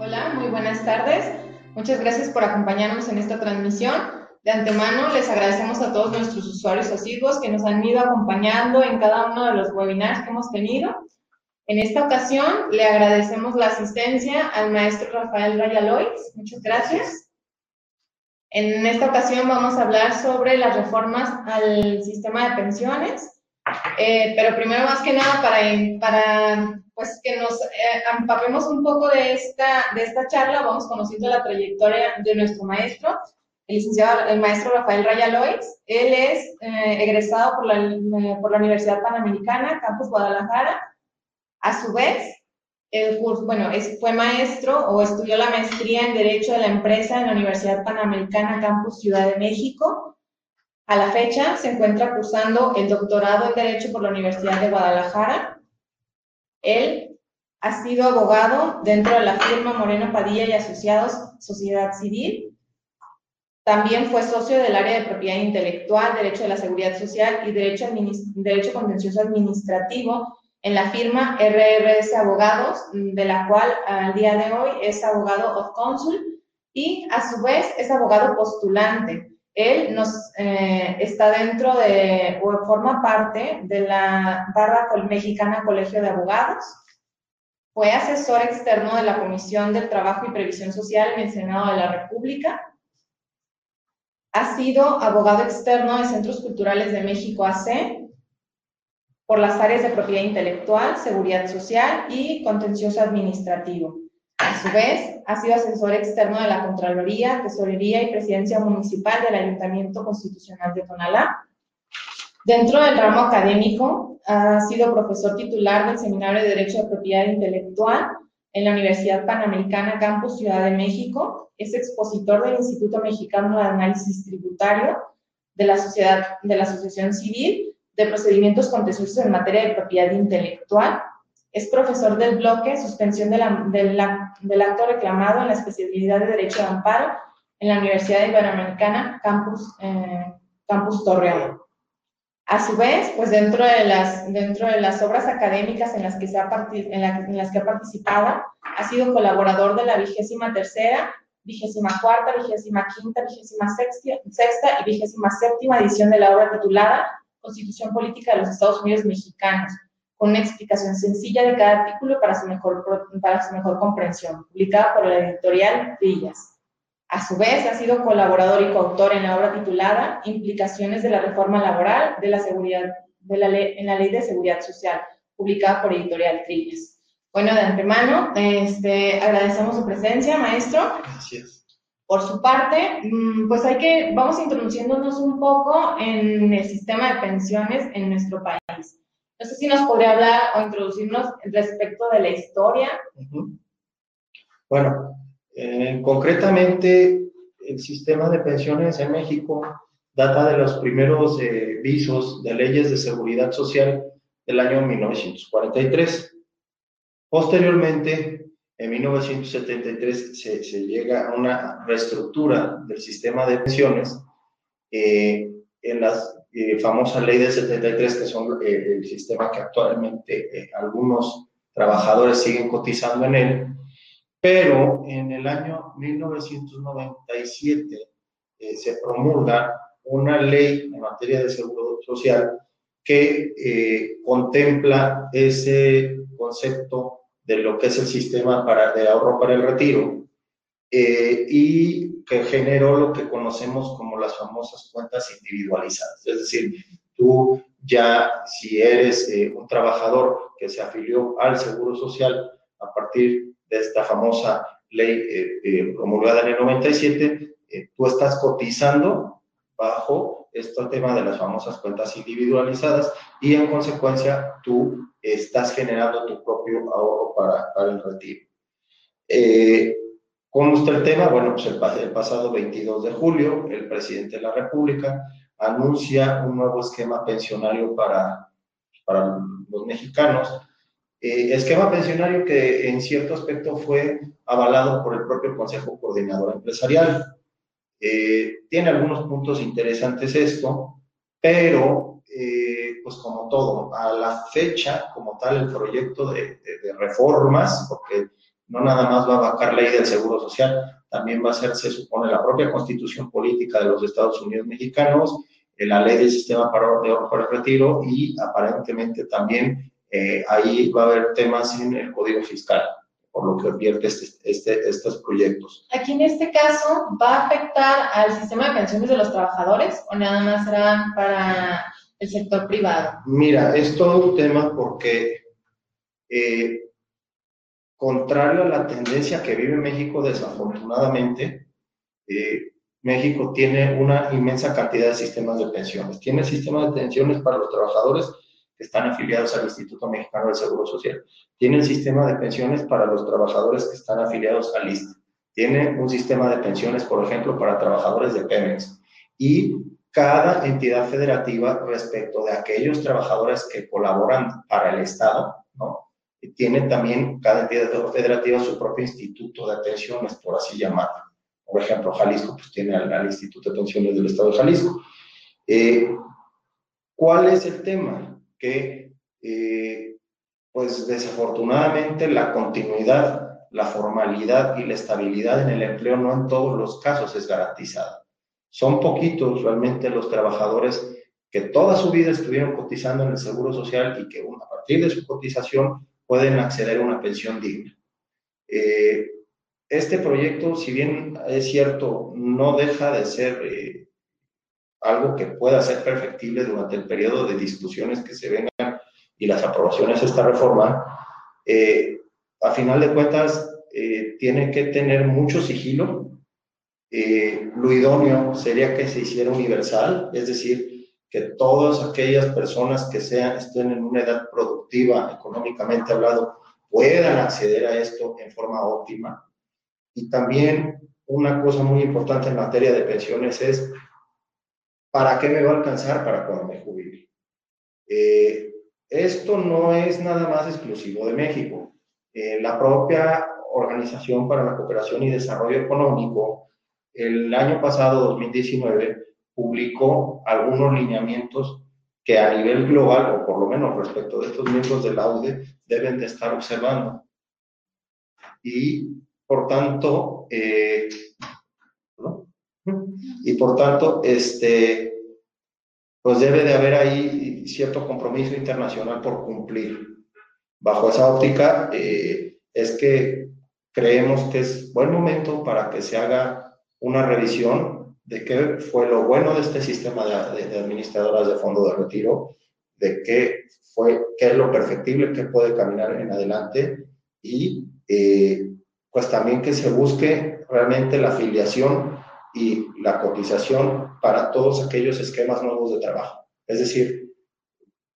Hola, muy buenas tardes. Muchas gracias por acompañarnos en esta transmisión. De antemano, les agradecemos a todos nuestros usuarios asiduos que nos han ido acompañando en cada uno de los webinars que hemos tenido. En esta ocasión, le agradecemos la asistencia al maestro Rafael Rayalois. Muchas gracias. En esta ocasión vamos a hablar sobre las reformas al sistema de pensiones, eh, pero primero más que nada para, para pues que nos eh, empapemos un poco de esta, de esta charla, vamos conociendo la trayectoria de nuestro maestro el licenciado, el maestro Rafael Rayalois. Él es eh, egresado por la, eh, por la Universidad Panamericana, Campus Guadalajara. A su vez, el curso, bueno, es, fue maestro o estudió la maestría en Derecho de la Empresa en la Universidad Panamericana, Campus Ciudad de México. A la fecha se encuentra cursando el doctorado en Derecho por la Universidad de Guadalajara. Él ha sido abogado dentro de la firma Moreno Padilla y Asociados Sociedad Civil también fue socio del área de propiedad intelectual, derecho de la seguridad social y derecho, derecho contencioso administrativo en la firma RRS Abogados, de la cual al día de hoy es abogado of consul y a su vez es abogado postulante. Él nos eh, está dentro de, o forma parte de la barra mexicana Colegio de Abogados. Fue asesor externo de la Comisión del Trabajo y Previsión Social en el Senado de la República ha sido abogado externo de Centros Culturales de México AC por las áreas de propiedad intelectual, seguridad social y contencioso administrativo. A su vez, ha sido asesor externo de la Contraloría, Tesorería y Presidencia Municipal del Ayuntamiento Constitucional de Tonalá. Dentro del ramo académico, ha sido profesor titular del Seminario de Derecho de Propiedad Intelectual en la Universidad Panamericana Campus Ciudad de México, es expositor del Instituto Mexicano de Análisis Tributario, de la, sociedad, de la Asociación Civil, de Procedimientos Contenciosos en Materia de Propiedad Intelectual, es profesor del bloque Suspensión de la, del acto reclamado en la especialidad de Derecho de Amparo en la Universidad Iberoamericana Campus, eh, Campus Torreón. A su vez, pues dentro de las, dentro de las obras académicas en las, que se ha en, las que ha participado, ha sido colaborador de la vigésima tercera, vigésima cuarta, vigésima quinta, vigésima sexta, y vigésima séptima edición de la obra titulada Constitución Política de los Estados Unidos Mexicanos, con una explicación sencilla de cada artículo para su mejor, para su mejor comprensión, publicada por la editorial Villas. A su vez, ha sido colaborador y coautor en la obra titulada Implicaciones de la reforma laboral de la seguridad, de la ley, en la Ley de Seguridad Social, publicada por Editorial Trillas. Bueno, de antemano, este, agradecemos su presencia, maestro. Gracias. Por su parte, mm, pues hay que, vamos introduciéndonos un poco en el sistema de pensiones en nuestro país. No sé si nos podría hablar o introducirnos respecto de la historia. Bueno, eh, concretamente, el sistema de pensiones en México data de los primeros eh, visos de leyes de seguridad social del año 1943. Posteriormente, en 1973 se, llega a una reestructura del sistema de pensiones eh, en la famosa ley de 73, que son el sistema que actualmente algunos trabajadores siguen cotizando en él, pero en el año 1997 eh, se promulga una ley en materia de seguro social que eh, contempla ese concepto de lo que es el sistema para, de ahorro para el retiro eh, y que generó lo que conocemos como las famosas cuentas individualizadas. Es decir, tú ya si eres un trabajador que se afilió al seguro social a partir de esta famosa ley eh, eh, promulgada en el 97, eh, tú estás cotizando bajo este tema de las famosas cuentas individualizadas y en consecuencia tú estás generando tu propio ahorro para el retiro. ¿Cómo está el tema? Bueno, pues el, pasado 22 de julio, el presidente de la República anuncia un nuevo esquema pensionario para, para los mexicanos, eh, esquema pensionario que en cierto aspecto fue avalado por el propio Consejo Coordinador Empresarial. Eh, tiene algunos puntos interesantes esto, pero eh, pues como todo, a la fecha, como tal, el proyecto de, reformas, porque no nada más va a vacar ley del Seguro Social, también va a ser, se supone, la propia constitución política de los Estados Unidos mexicanos, eh, la ley del sistema para, de ahorro para el retiro y aparentemente también eh, ahí va a haber temas en el código fiscal por lo que advierte este, este, estos proyectos. Aquí en este caso, ¿va a afectar al sistema de pensiones de los trabajadores o nada más serán para el sector privado? Mira, es todo un tema porque, eh, contrario a la tendencia que vive México, desafortunadamente, eh, México tiene una inmensa cantidad de sistemas de pensiones. Tiene sistemas de pensiones para los trabajadores que están afiliados al Instituto Mexicano del Seguro Social. Tiene un sistema de pensiones para los trabajadores que están afiliados al ISTE. Tiene un sistema de pensiones, por ejemplo, para trabajadores de Pemex. Y cada entidad federativa respecto de aquellos trabajadores que colaboran para el Estado, ¿no? Tiene también cada entidad federativa su propio instituto de pensiones, por así llamarlo. Por ejemplo, Jalisco pues, tiene al, Instituto de Pensiones del Estado de Jalisco. Eh, ¿Cuál es el tema? que, eh, pues desafortunadamente, la continuidad, la formalidad y la estabilidad en el empleo no en todos los casos es garantizada. Son poquitos realmente los trabajadores que toda su vida estuvieron cotizando en el Seguro Social y que a partir de su cotización pueden acceder a una pensión digna. Eh, este proyecto, si bien es cierto, no deja de ser eh, algo que pueda ser perfectible durante el periodo de discusiones que se vengan y las aprobaciones de esta reforma, eh, a final de cuentas eh, tiene que tener mucho sigilo. Eh, lo idóneo sería que se hiciera universal, es decir, que todas aquellas personas que sean, estén en una edad productiva, económicamente hablado, puedan acceder a esto en forma óptima. Y también una cosa muy importante en materia de pensiones es ¿para qué me va a alcanzar para cuando me jubile? Eh, esto no es nada más exclusivo de México. Eh, la propia Organización para la Cooperación y Desarrollo Económico, el año pasado, 2019, publicó algunos lineamientos que a nivel global, o por lo menos respecto de estos miembros del AUDE, deben de estar observando. Y, por tanto, eh, y por tanto, este, pues debe de haber ahí cierto compromiso internacional por cumplir. Bajo esa óptica, eh, es que creemos que es buen momento para que se haga una revisión de qué fue lo bueno de este sistema de, administradoras de fondo de retiro, de qué fue, qué es lo perfectible que puede caminar en adelante y eh, pues también que se busque realmente la afiliación y la cotización para todos aquellos esquemas nuevos de trabajo. Es decir,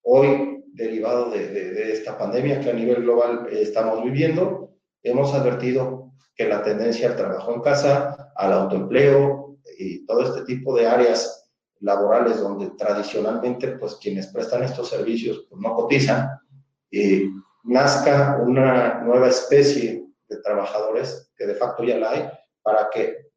hoy, derivado de, esta pandemia que a nivel global eh, estamos viviendo, hemos advertido que la tendencia al trabajo en casa, al autoempleo y todo este tipo de áreas laborales donde tradicionalmente pues quienes prestan estos servicios pues, no cotizan, y nazca una nueva especie de trabajadores, que de facto ya la hay, para que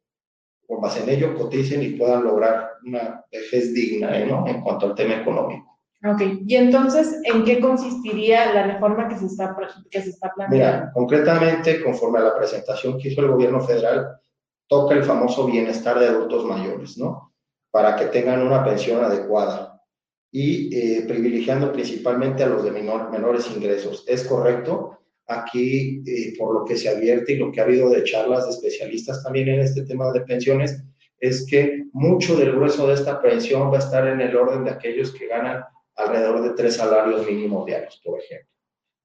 con base en ello coticen y puedan lograr una vejez digna ¿eh? ¿no? en cuanto al tema económico. Ok, y entonces, ¿en qué consistiría la reforma que se está, que se está planteando? Mira, concretamente, conforme a la presentación que hizo el gobierno federal, toca el famoso bienestar de adultos mayores, ¿no? Para que tengan una pensión adecuada y eh, privilegiando principalmente a los de menor, menores ingresos. ¿Es correcto? aquí, eh, por lo que se advierte y lo que ha habido de charlas de especialistas también en este tema de pensiones, es que mucho del grueso de esta pensión va a estar en el orden de aquellos que ganan alrededor de tres salarios mínimos diarios, por ejemplo.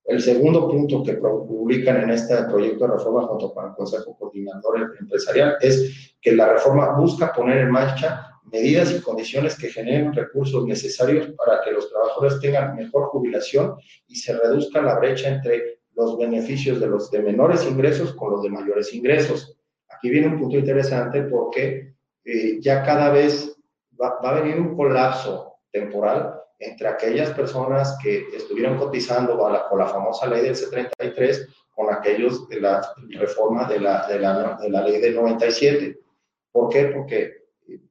El segundo punto que publican en este proyecto de reforma junto con el Consejo Coordinador Empresarial es que la reforma busca poner en marcha medidas y condiciones que generen recursos necesarios para que los trabajadores tengan mejor jubilación y se reduzca la brecha entre los beneficios de los de menores ingresos con los de mayores ingresos. Aquí viene un punto interesante porque eh, ya cada vez va, a venir un colapso temporal entre aquellas personas que estuvieron cotizando con la, la famosa ley del C33 con aquellos de la reforma de la, de la, de la ley del 97. ¿Por qué? Porque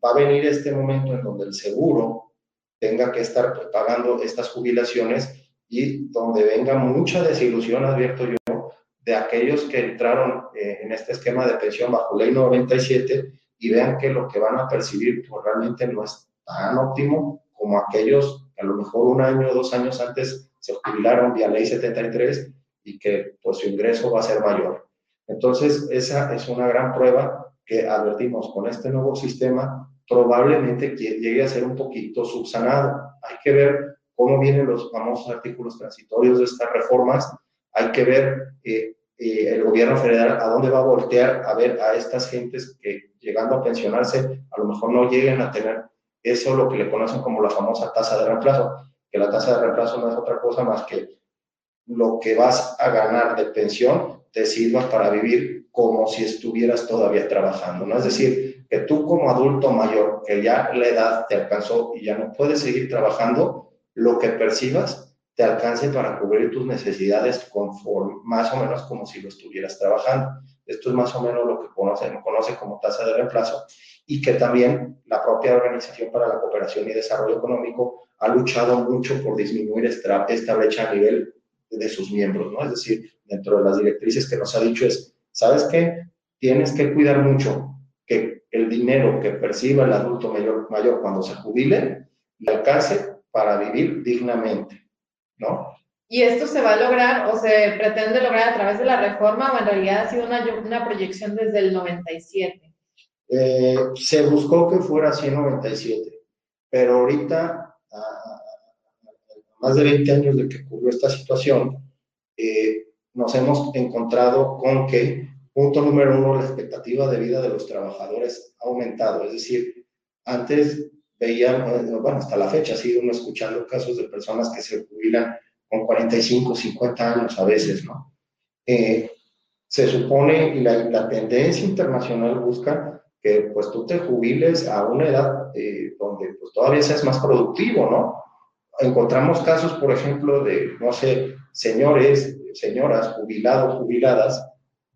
va a venir este momento en donde el seguro tenga que estar pagando estas jubilaciones y donde venga mucha desilusión, advierto yo, de aquellos que entraron eh, en este esquema de pensión bajo ley 97 y vean que lo que van a percibir pues, realmente no es tan óptimo como aquellos a lo mejor un año o dos años antes se jubilaron vía ley 73 y que pues su ingreso va a ser mayor. Entonces, esa es una gran prueba que advertimos con este nuevo sistema, probablemente llegue a ser un poquito subsanado. Hay que ver cómo vienen los famosos artículos transitorios de estas reformas, hay que ver eh, eh, el gobierno federal a dónde va a voltear a ver a estas gentes que llegando a pensionarse a lo mejor no lleguen a tener eso lo que le conocen como la famosa tasa de reemplazo, que la tasa de reemplazo no es otra cosa más que lo que vas a ganar de pensión te sirva para vivir como si estuvieras todavía trabajando, ¿no? Es decir, que tú como adulto mayor, que ya la edad te alcanzó y ya no puedes seguir trabajando, lo que percibas te alcance para cubrir tus necesidades conforme, más o menos como si lo estuvieras trabajando. Esto es más o menos lo que conoce, conoce como tasa de reemplazo y que también la propia Organización para la Cooperación y Desarrollo Económico ha luchado mucho por disminuir esta, esta brecha a nivel de sus miembros, ¿no? Es decir, dentro de las directrices que nos ha dicho es, ¿sabes qué? Tienes que cuidar mucho que el dinero que perciba el adulto mayor, mayor cuando se jubile le alcance para vivir dignamente, ¿no? ¿Y esto se va a lograr o se pretende lograr a través de la reforma o en realidad ha sido una, una proyección desde el 97? Eh, se buscó que fuera así en 97, pero ahorita, más de 20 años de que ocurrió esta situación, eh, nos hemos encontrado con que, punto número uno, la expectativa de vida de los trabajadores ha aumentado. Es decir, antes veían, bueno, hasta la fecha, ha sido uno escuchando casos de personas que se jubilan con 45, 50 años a veces, ¿no? Eh, se supone, y la, tendencia internacional busca que pues tú te jubiles a una edad eh, donde pues todavía seas más productivo, ¿no? Encontramos casos, por ejemplo, de, no sé, señores, señoras, jubilados, jubiladas,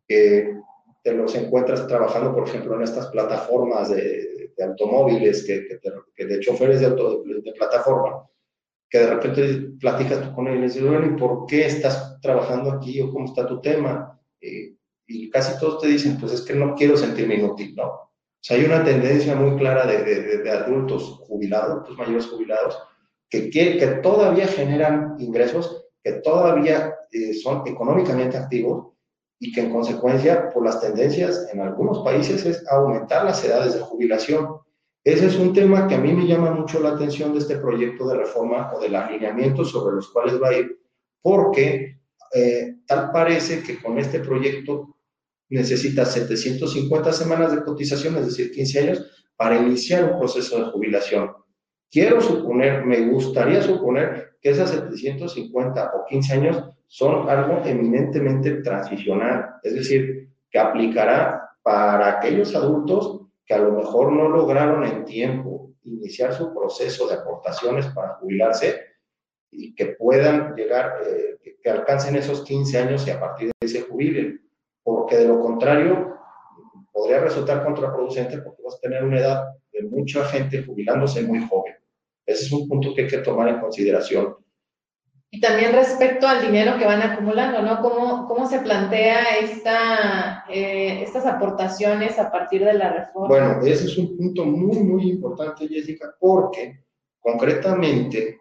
que te los encuentras trabajando, por ejemplo, en estas plataformas de, de automóviles, que, que, de choferes de, auto, de plataforma, que de repente platicas tú con él y dices, bueno, ¿y por qué estás trabajando aquí o cómo está tu tema? Eh, y casi todos te dicen, pues es que no quiero sentirme inútil, ¿no? Sea, hay una tendencia muy clara de, de, de adultos jubilados, adultos mayores jubilados, que, que, que, todavía generan ingresos, que todavía eh, son económicamente activos y que en consecuencia, por las tendencias en algunos países, es aumentar las edades de jubilación. Ese es un tema que a mí me llama mucho la atención de este proyecto de reforma o del alineamiento sobre los cuales va a ir, porque eh, tal parece que con este proyecto necesita 750 semanas de cotización, es decir, 15 años, para iniciar un proceso de jubilación. Quiero suponer, me gustaría suponer que esas 750 o 15 años son algo eminentemente transicional, es decir, que aplicará para aquellos adultos que a lo mejor no lograron en tiempo iniciar su proceso de aportaciones para jubilarse y que puedan llegar, eh, que, alcancen esos 15 años y a partir de ahí se jubilen, porque de lo contrario podría resultar contraproducente porque vas a tener una edad de mucha gente jubilándose muy joven. Ese es un punto que hay que tomar en consideración. Y también respecto al dinero que van acumulando, ¿no? ¿Cómo, cómo se plantea esta, eh, estas aportaciones a partir de la reforma? Bueno, ese es un punto muy, muy importante, Jessica, porque concretamente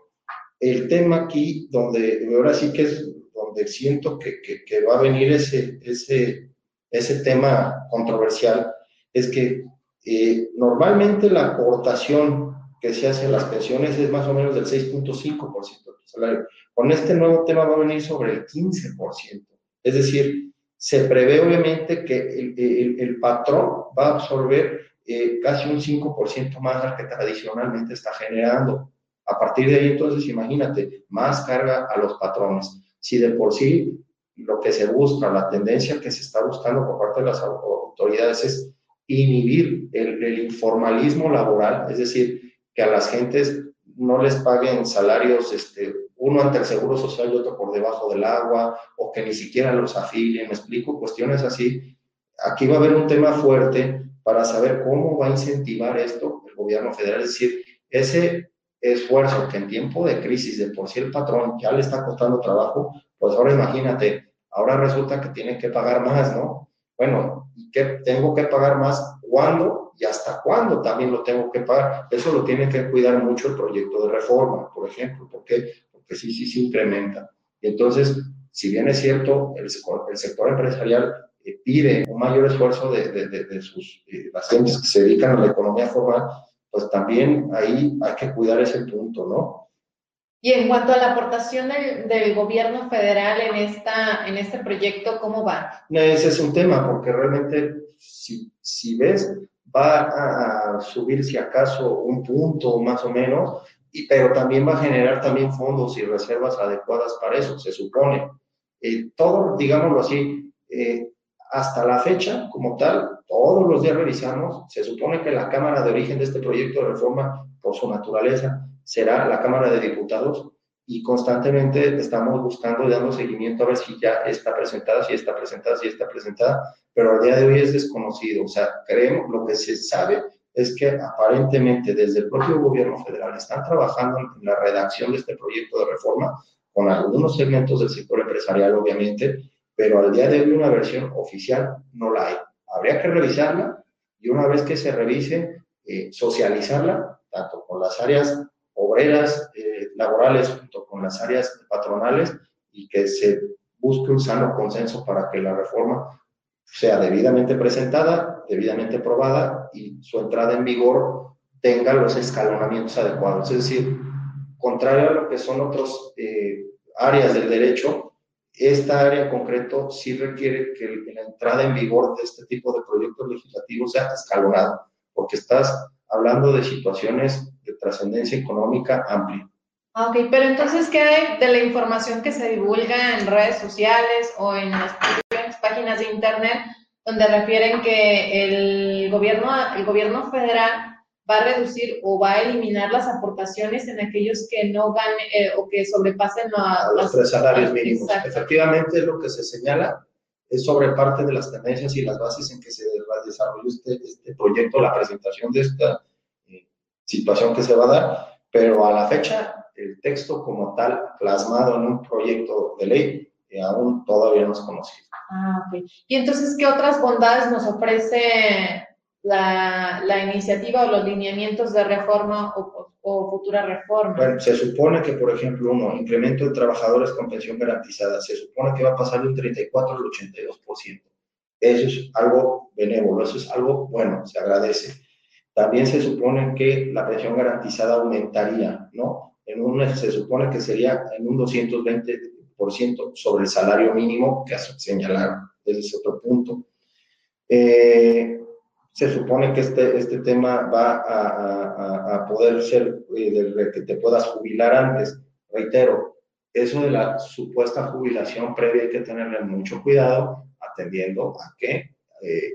el tema aquí, donde ahora sí que es donde siento que, que, que va a venir ese, ese, ese tema controversial, es que eh, normalmente la aportación que se hace en las pensiones es más o menos del 6.5% del salario. Con este nuevo tema va a venir sobre el 15%. Es decir, se prevé obviamente que el, el, patrón va a absorber eh, casi un 5% más al que tradicionalmente está generando. A partir de ahí, entonces, imagínate, más carga a los patrones. Si de por sí lo que se busca, la tendencia que se está buscando por parte de las autoridades es inhibir el, el informalismo laboral, es decir, que a las gentes no les paguen salarios este, uno ante el Seguro Social y otro por debajo del agua, o que ni siquiera los afilien, me explico, cuestiones así. Aquí va a haber un tema fuerte para saber cómo va a incentivar esto el gobierno federal, es decir, ese, esfuerzo que en tiempo de crisis de por sí el patrón ya le está costando trabajo, pues ahora imagínate, ahora resulta que tiene que pagar más, ¿no? Bueno, ¿y qué tengo que pagar más? ¿Cuándo? Y hasta cuándo también lo tengo que pagar. Eso lo tiene que cuidar mucho el proyecto de reforma, por ejemplo. ¿Por qué? Porque sí, sí, sí incrementa. Y entonces, si bien es cierto, el, sector empresarial eh, pide un mayor esfuerzo de, de, de, sus eh, que se dedican a la economía formal, pues también ahí hay que cuidar ese punto, ¿no? Y en cuanto a la aportación del, del, gobierno federal en, esta, en este proyecto, ¿cómo va? Ese es un tema, porque realmente, si, si ves, va a subir si acaso un punto más o menos, y, pero también va a generar también fondos y reservas adecuadas para eso, se supone. Eh, todo, digámoslo así, eh, hasta la fecha, como tal, todos los días revisamos, se supone que la Cámara de origen de este proyecto de reforma, por su naturaleza, será la Cámara de Diputados y constantemente estamos buscando y dando seguimiento a ver si ya está presentada, si está presentada, si está presentada, pero al día de hoy es desconocido. O sea, creemos, lo que se sabe es que aparentemente desde el propio gobierno federal están trabajando en la redacción de este proyecto de reforma con algunos segmentos del sector empresarial, obviamente, pero al día de hoy una versión oficial no la hay. Habría que revisarla y una vez que se revise, eh, socializarla, tanto con las áreas obreras, eh, laborales, junto con las áreas patronales, y que se busque un sano consenso para que la reforma sea debidamente presentada, debidamente aprobada y su entrada en vigor tenga los escalonamientos adecuados. Es decir, contrario a lo que son otras eh, áreas del derecho, esta área concreto sí requiere que la entrada en vigor de este tipo de proyectos legislativos sea escalonada, porque estás hablando de situaciones de trascendencia económica amplia. Ok, pero entonces, ¿qué hay de la información que se divulga en redes sociales o en las páginas de internet donde refieren que el gobierno, el gobierno federal va a reducir o va a eliminar las aportaciones en aquellos que no ganen eh, o que sobrepasen los tres salarios mínimos. Efectivamente, lo que se señala es sobre parte de las tendencias y las bases en que se desarrolló este, este proyecto, la presentación de esta eh, situación que se va a dar, pero a la fecha el texto como tal plasmado en un proyecto de ley que aún todavía no es conocido. Ah, ok. Y entonces, ¿qué otras bondades nos ofrece la, la, iniciativa o los lineamientos de reforma o, o, futura reforma? Bueno, se supone que, por ejemplo, uno, incremento de trabajadores con pensión garantizada, se supone que va a pasar de un 34 al 82%. Eso es algo benévolo, eso es algo bueno, se agradece. También se supone que la pensión garantizada aumentaría, ¿no? En un, se supone que sería en un 220% sobre el salario mínimo que señalaron. Ese es otro punto. Eh, se supone que este, este tema va a, a, poder ser eh, que te puedas jubilar antes. Reitero, eso de la supuesta jubilación previa hay que tenerle mucho cuidado, atendiendo a que, eh,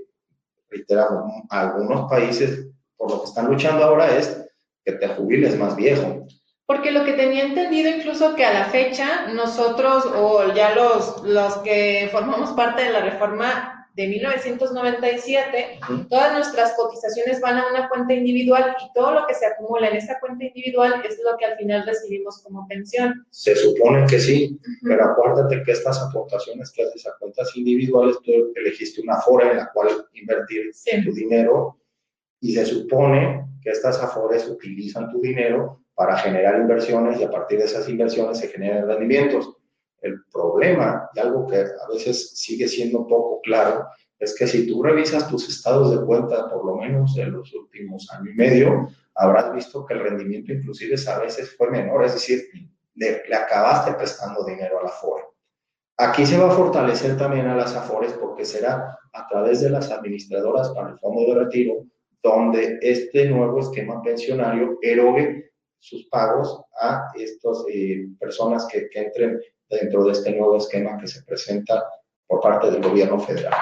reiteramos, algunos países por lo que están luchando ahora es que te jubiles más viejo. Porque lo que tenía entendido incluso que a la fecha nosotros o ya los, los que formamos parte de la reforma de 1997, todas nuestras cotizaciones van a una cuenta individual y todo lo que se acumula en esa cuenta individual es lo que al final recibimos como pensión. Se supone que sí, pero acuérdate que estas aportaciones que haces a cuentas individuales, tú elegiste una fora en la cual invertir tu dinero y se supone que estas afores utilizan tu dinero para generar inversiones y a partir de esas inversiones se generan rendimientos. El problema, y algo que a veces sigue siendo poco claro, es que si tú revisas tus estados de cuenta, por lo menos en los últimos años y medio, habrás visto que el rendimiento inclusive a veces fue menor, es decir, le, acabaste prestando dinero a la FORE. Aquí se va a fortalecer también a las AFORES porque será a través de las administradoras para el fondo de retiro donde este nuevo esquema pensionario erogue sus pagos a estas eh, personas que, que entren dentro de este nuevo esquema que se presenta por parte del gobierno federal.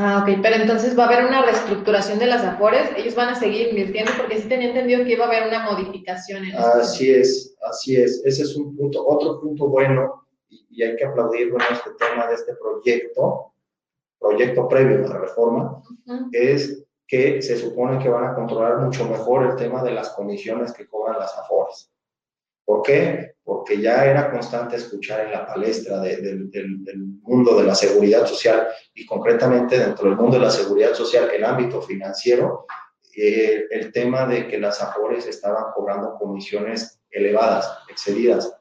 Ah, ok, pero entonces va a haber una reestructuración de las AFORES, ellos van a seguir invirtiendo porque sí tenía entendido que iba a haber una modificación. En así es, así es, ese es un punto, otro punto bueno y, hay que aplaudir en este tema de este proyecto, proyecto previo a la reforma, es que se supone que van a controlar mucho mejor el tema de las comisiones que cobran las AFORES. ¿Por qué? Porque ya era constante escuchar en la palestra del mundo de la seguridad social y concretamente dentro del mundo de la seguridad social, el ámbito financiero, eh, el tema de que las AFORES estaban cobrando comisiones elevadas, excedidas.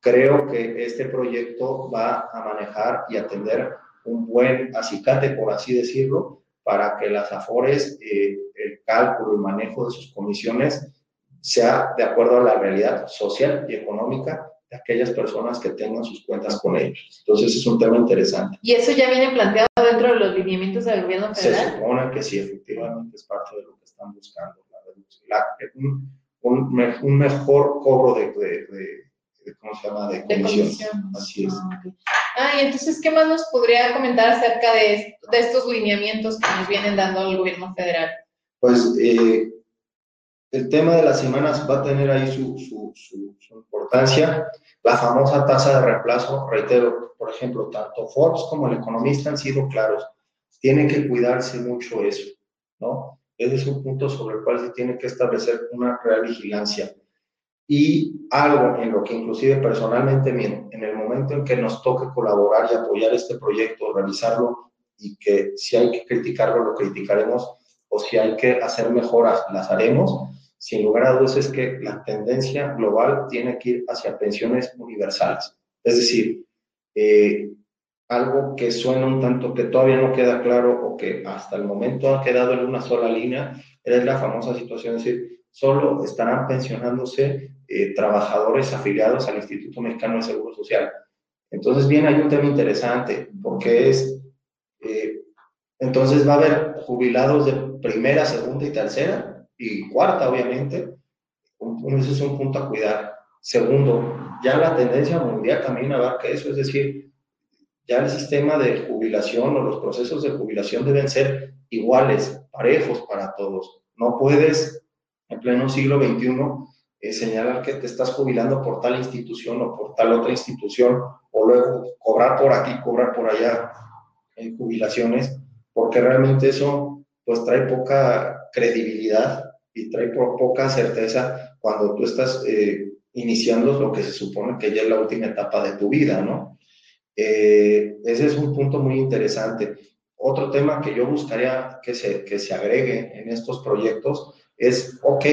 Creo que este proyecto va a manejar y atender un buen acicate, por así decirlo, para que las AFORES, eh, el cálculo y manejo de sus comisiones sea de acuerdo a la realidad social y económica de aquellas personas que tengan sus cuentas con ellos. Entonces es un tema interesante. ¿Y eso ya viene planteado dentro de los lineamientos del gobierno federal? Se supone que sí, efectivamente es parte de lo que están buscando. La, un, un, mejor cobro de, de, ¿cómo se llama? De comisión. Así es. Ah, ah, y entonces, ¿qué más nos podría comentar acerca de, de estos lineamientos que nos vienen dando el gobierno federal? Pues eh, el tema de las semanas va a tener ahí su, su, importancia. La famosa tasa de reemplazo, reitero, por ejemplo, tanto Forbes como el economista han sido claros. Tiene que cuidarse mucho eso, ¿no? Ese es un punto sobre el cual se tiene que establecer una real vigilancia. Y algo en lo que inclusive personalmente, en el momento en que nos toque colaborar y apoyar este proyecto, realizarlo, y que si hay que criticarlo, lo criticaremos, o si hay que hacer mejoras, las haremos, sin lugar a dudas es que la tendencia global tiene que ir hacia pensiones universales. Es decir, eh, algo que suena un tanto que todavía no queda claro o que hasta el momento ha quedado en una sola línea, es la famosa situación, es decir, solo estarán pensionándose eh, trabajadores afiliados al Instituto Mexicano de Seguro Social. Entonces, bien, hay un tema interesante, porque es, eh, entonces va a haber jubilados de primera, segunda y tercera, y cuarta, obviamente, ese es un punto a cuidar. Segundo, ya la tendencia mundial también abarca eso, es decir, ya el sistema de jubilación o los procesos de jubilación deben ser iguales, parejos para todos. No puedes, en pleno siglo XXI, eh, señalar que te estás jubilando por tal institución o por tal otra institución, o luego cobrar por aquí, cobrar por allá en jubilaciones, porque realmente eso pues trae poca credibilidad y trae por poca certeza cuando tú estás eh, iniciando lo que se supone que ya es la última etapa de tu vida, ¿no? Eh, ese es un punto muy interesante. Otro tema que yo buscaría que se, que se agregue en estos proyectos es, ok,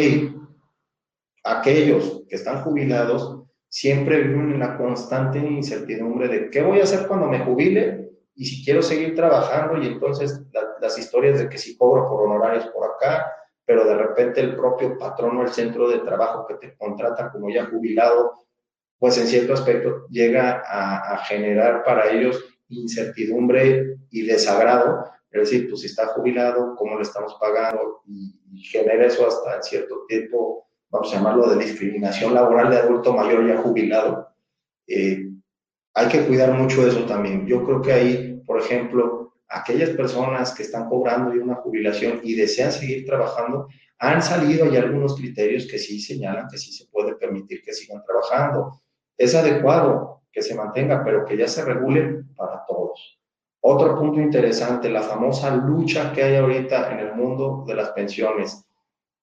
aquellos que están jubilados siempre viven en la constante incertidumbre de qué voy a hacer cuando me jubile y si quiero seguir trabajando y entonces las historias de que si cobro por honorarios por acá, pero de repente el propio patrón o el centro de trabajo que te contrata como ya jubilado, pues en cierto aspecto llega a, generar para ellos incertidumbre y desagrado, es decir, pues si está jubilado, ¿cómo le estamos pagando? Y, genera eso hasta cierto tiempo, vamos a llamarlo de discriminación laboral de adulto mayor ya jubilado. Eh, hay que cuidar mucho eso también. Yo creo que ahí, por ejemplo, aquellas personas que están cobrando ya una jubilación y desean seguir trabajando, han salido ya algunos criterios que sí señalan que sí se puede permitir que sigan trabajando. Es adecuado que se mantenga, pero que ya se regule para todos. Otro punto interesante, la famosa lucha que hay ahorita en el mundo de las pensiones.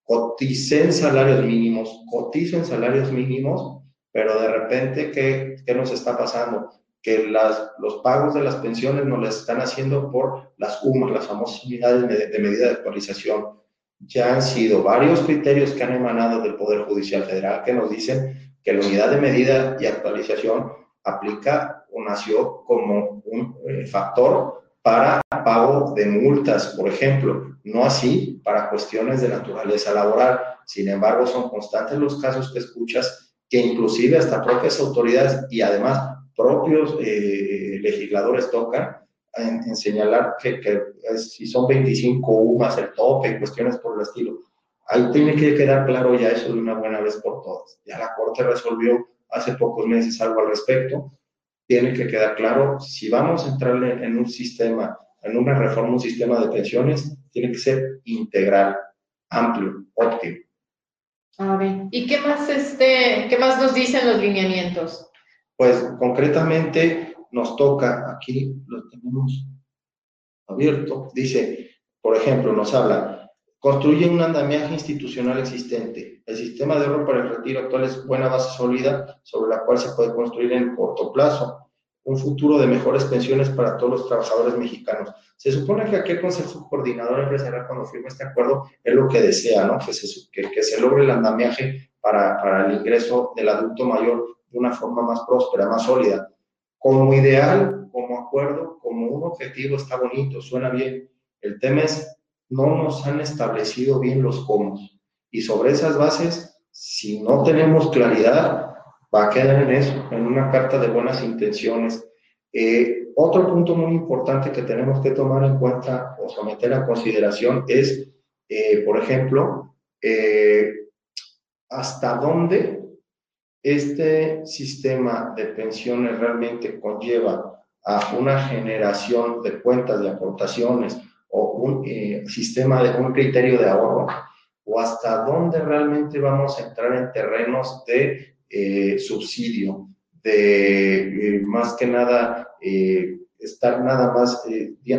Coticen salarios mínimos, coticen salarios mínimos, pero de repente, ¿qué, qué nos está pasando? Que las, los pagos de las pensiones nos las están haciendo por las UMAS, las famosas unidades de, medida de actualización. Ya han sido varios criterios que han emanado del Poder Judicial Federal que nos dicen que la unidad de medida y actualización aplica o nació como un eh, factor para pago de multas, por ejemplo, no así para cuestiones de naturaleza laboral. Sin embargo, son constantes los casos que escuchas que inclusive hasta propias autoridades y además propios eh, legisladores tocan en, señalar que, si son 25 UMAS el tope cuestiones por el estilo. Ahí tiene que quedar claro ya eso de una buena vez por todas. Ya la Corte resolvió hace pocos meses algo al respecto. Tiene que quedar claro, si vamos a entrarle en un sistema, en una reforma, un sistema de pensiones, tiene que ser integral, amplio, óptimo. A ver, ¿y qué más, este, qué más nos dicen los lineamientos? Pues concretamente nos toca, aquí lo tenemos abierto, dice, por ejemplo, nos habla, Construye un andamiaje institucional existente. El sistema de ahorro para el retiro actual es buena base sólida sobre la cual se puede construir en corto plazo un futuro de mejores pensiones para todos los trabajadores mexicanos. Se supone que aquí el Consejo Coordinador Empresarial, cuando firma este acuerdo, es lo que desea, ¿no? Que se, que, se logre el andamiaje para, para el ingreso del adulto mayor una forma más próspera, más sólida. Como ideal, como acuerdo, como un objetivo está bonito, suena bien. El tema es, no nos han establecido bien los cómo. Y sobre esas bases, si no tenemos claridad, va a quedar en eso, en una carta de buenas intenciones. Eh, otro punto muy importante que tenemos que tomar en cuenta o someter a consideración es, eh, por ejemplo, eh, hasta dónde este sistema de pensiones realmente conlleva a una generación de cuentas de aportaciones o un sistema de un criterio de ahorro o hasta dónde realmente vamos a entrar en terrenos de eh, subsidio, de eh, más que nada eh, estar nada más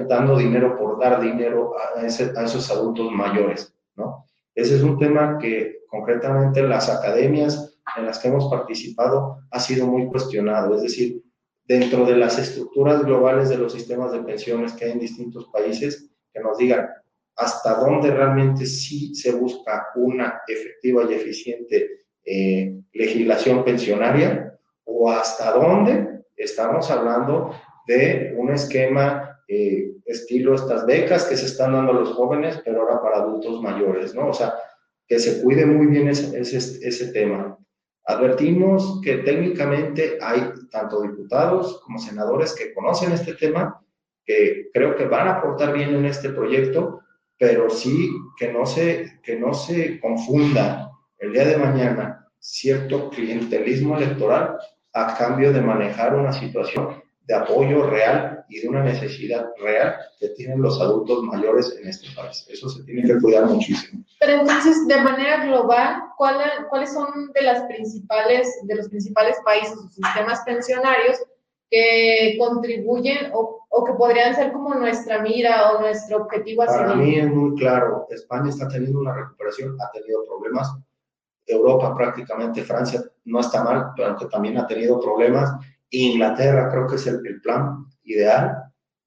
dando dinero por dar dinero a, esos adultos mayores, ¿no? Ese es un tema que concretamente las academias en las que hemos participado ha sido muy cuestionado, es decir, dentro de las estructuras globales de los sistemas de pensiones que hay en distintos países, que nos digan hasta dónde realmente sí se busca una efectiva y eficiente eh, legislación pensionaria o hasta dónde estamos hablando de un esquema eh, estilo estas becas que se están dando a los jóvenes, pero ahora para adultos mayores, ¿no? O sea, que se cuide muy bien ese, ese, ese tema. Advertimos que técnicamente hay tanto diputados como senadores que conocen este tema, que creo que van a aportar bien en este proyecto, pero sí que no se, que no se confunda el día de mañana cierto clientelismo electoral a cambio de manejar una situación de apoyo real y de una necesidad real que tienen los adultos mayores en este país. Eso se tiene que cuidar muchísimo. Pero entonces, de manera global, ¿cuáles son de las principales, de los principales países o sistemas pensionarios que contribuyen o, o, que podrían ser como nuestra mira o nuestro objetivo Para mí es muy claro, España está teniendo una recuperación, ha tenido problemas, Europa prácticamente, Francia no está mal, pero que también ha tenido problemas. Inglaterra creo que es el, plan ideal.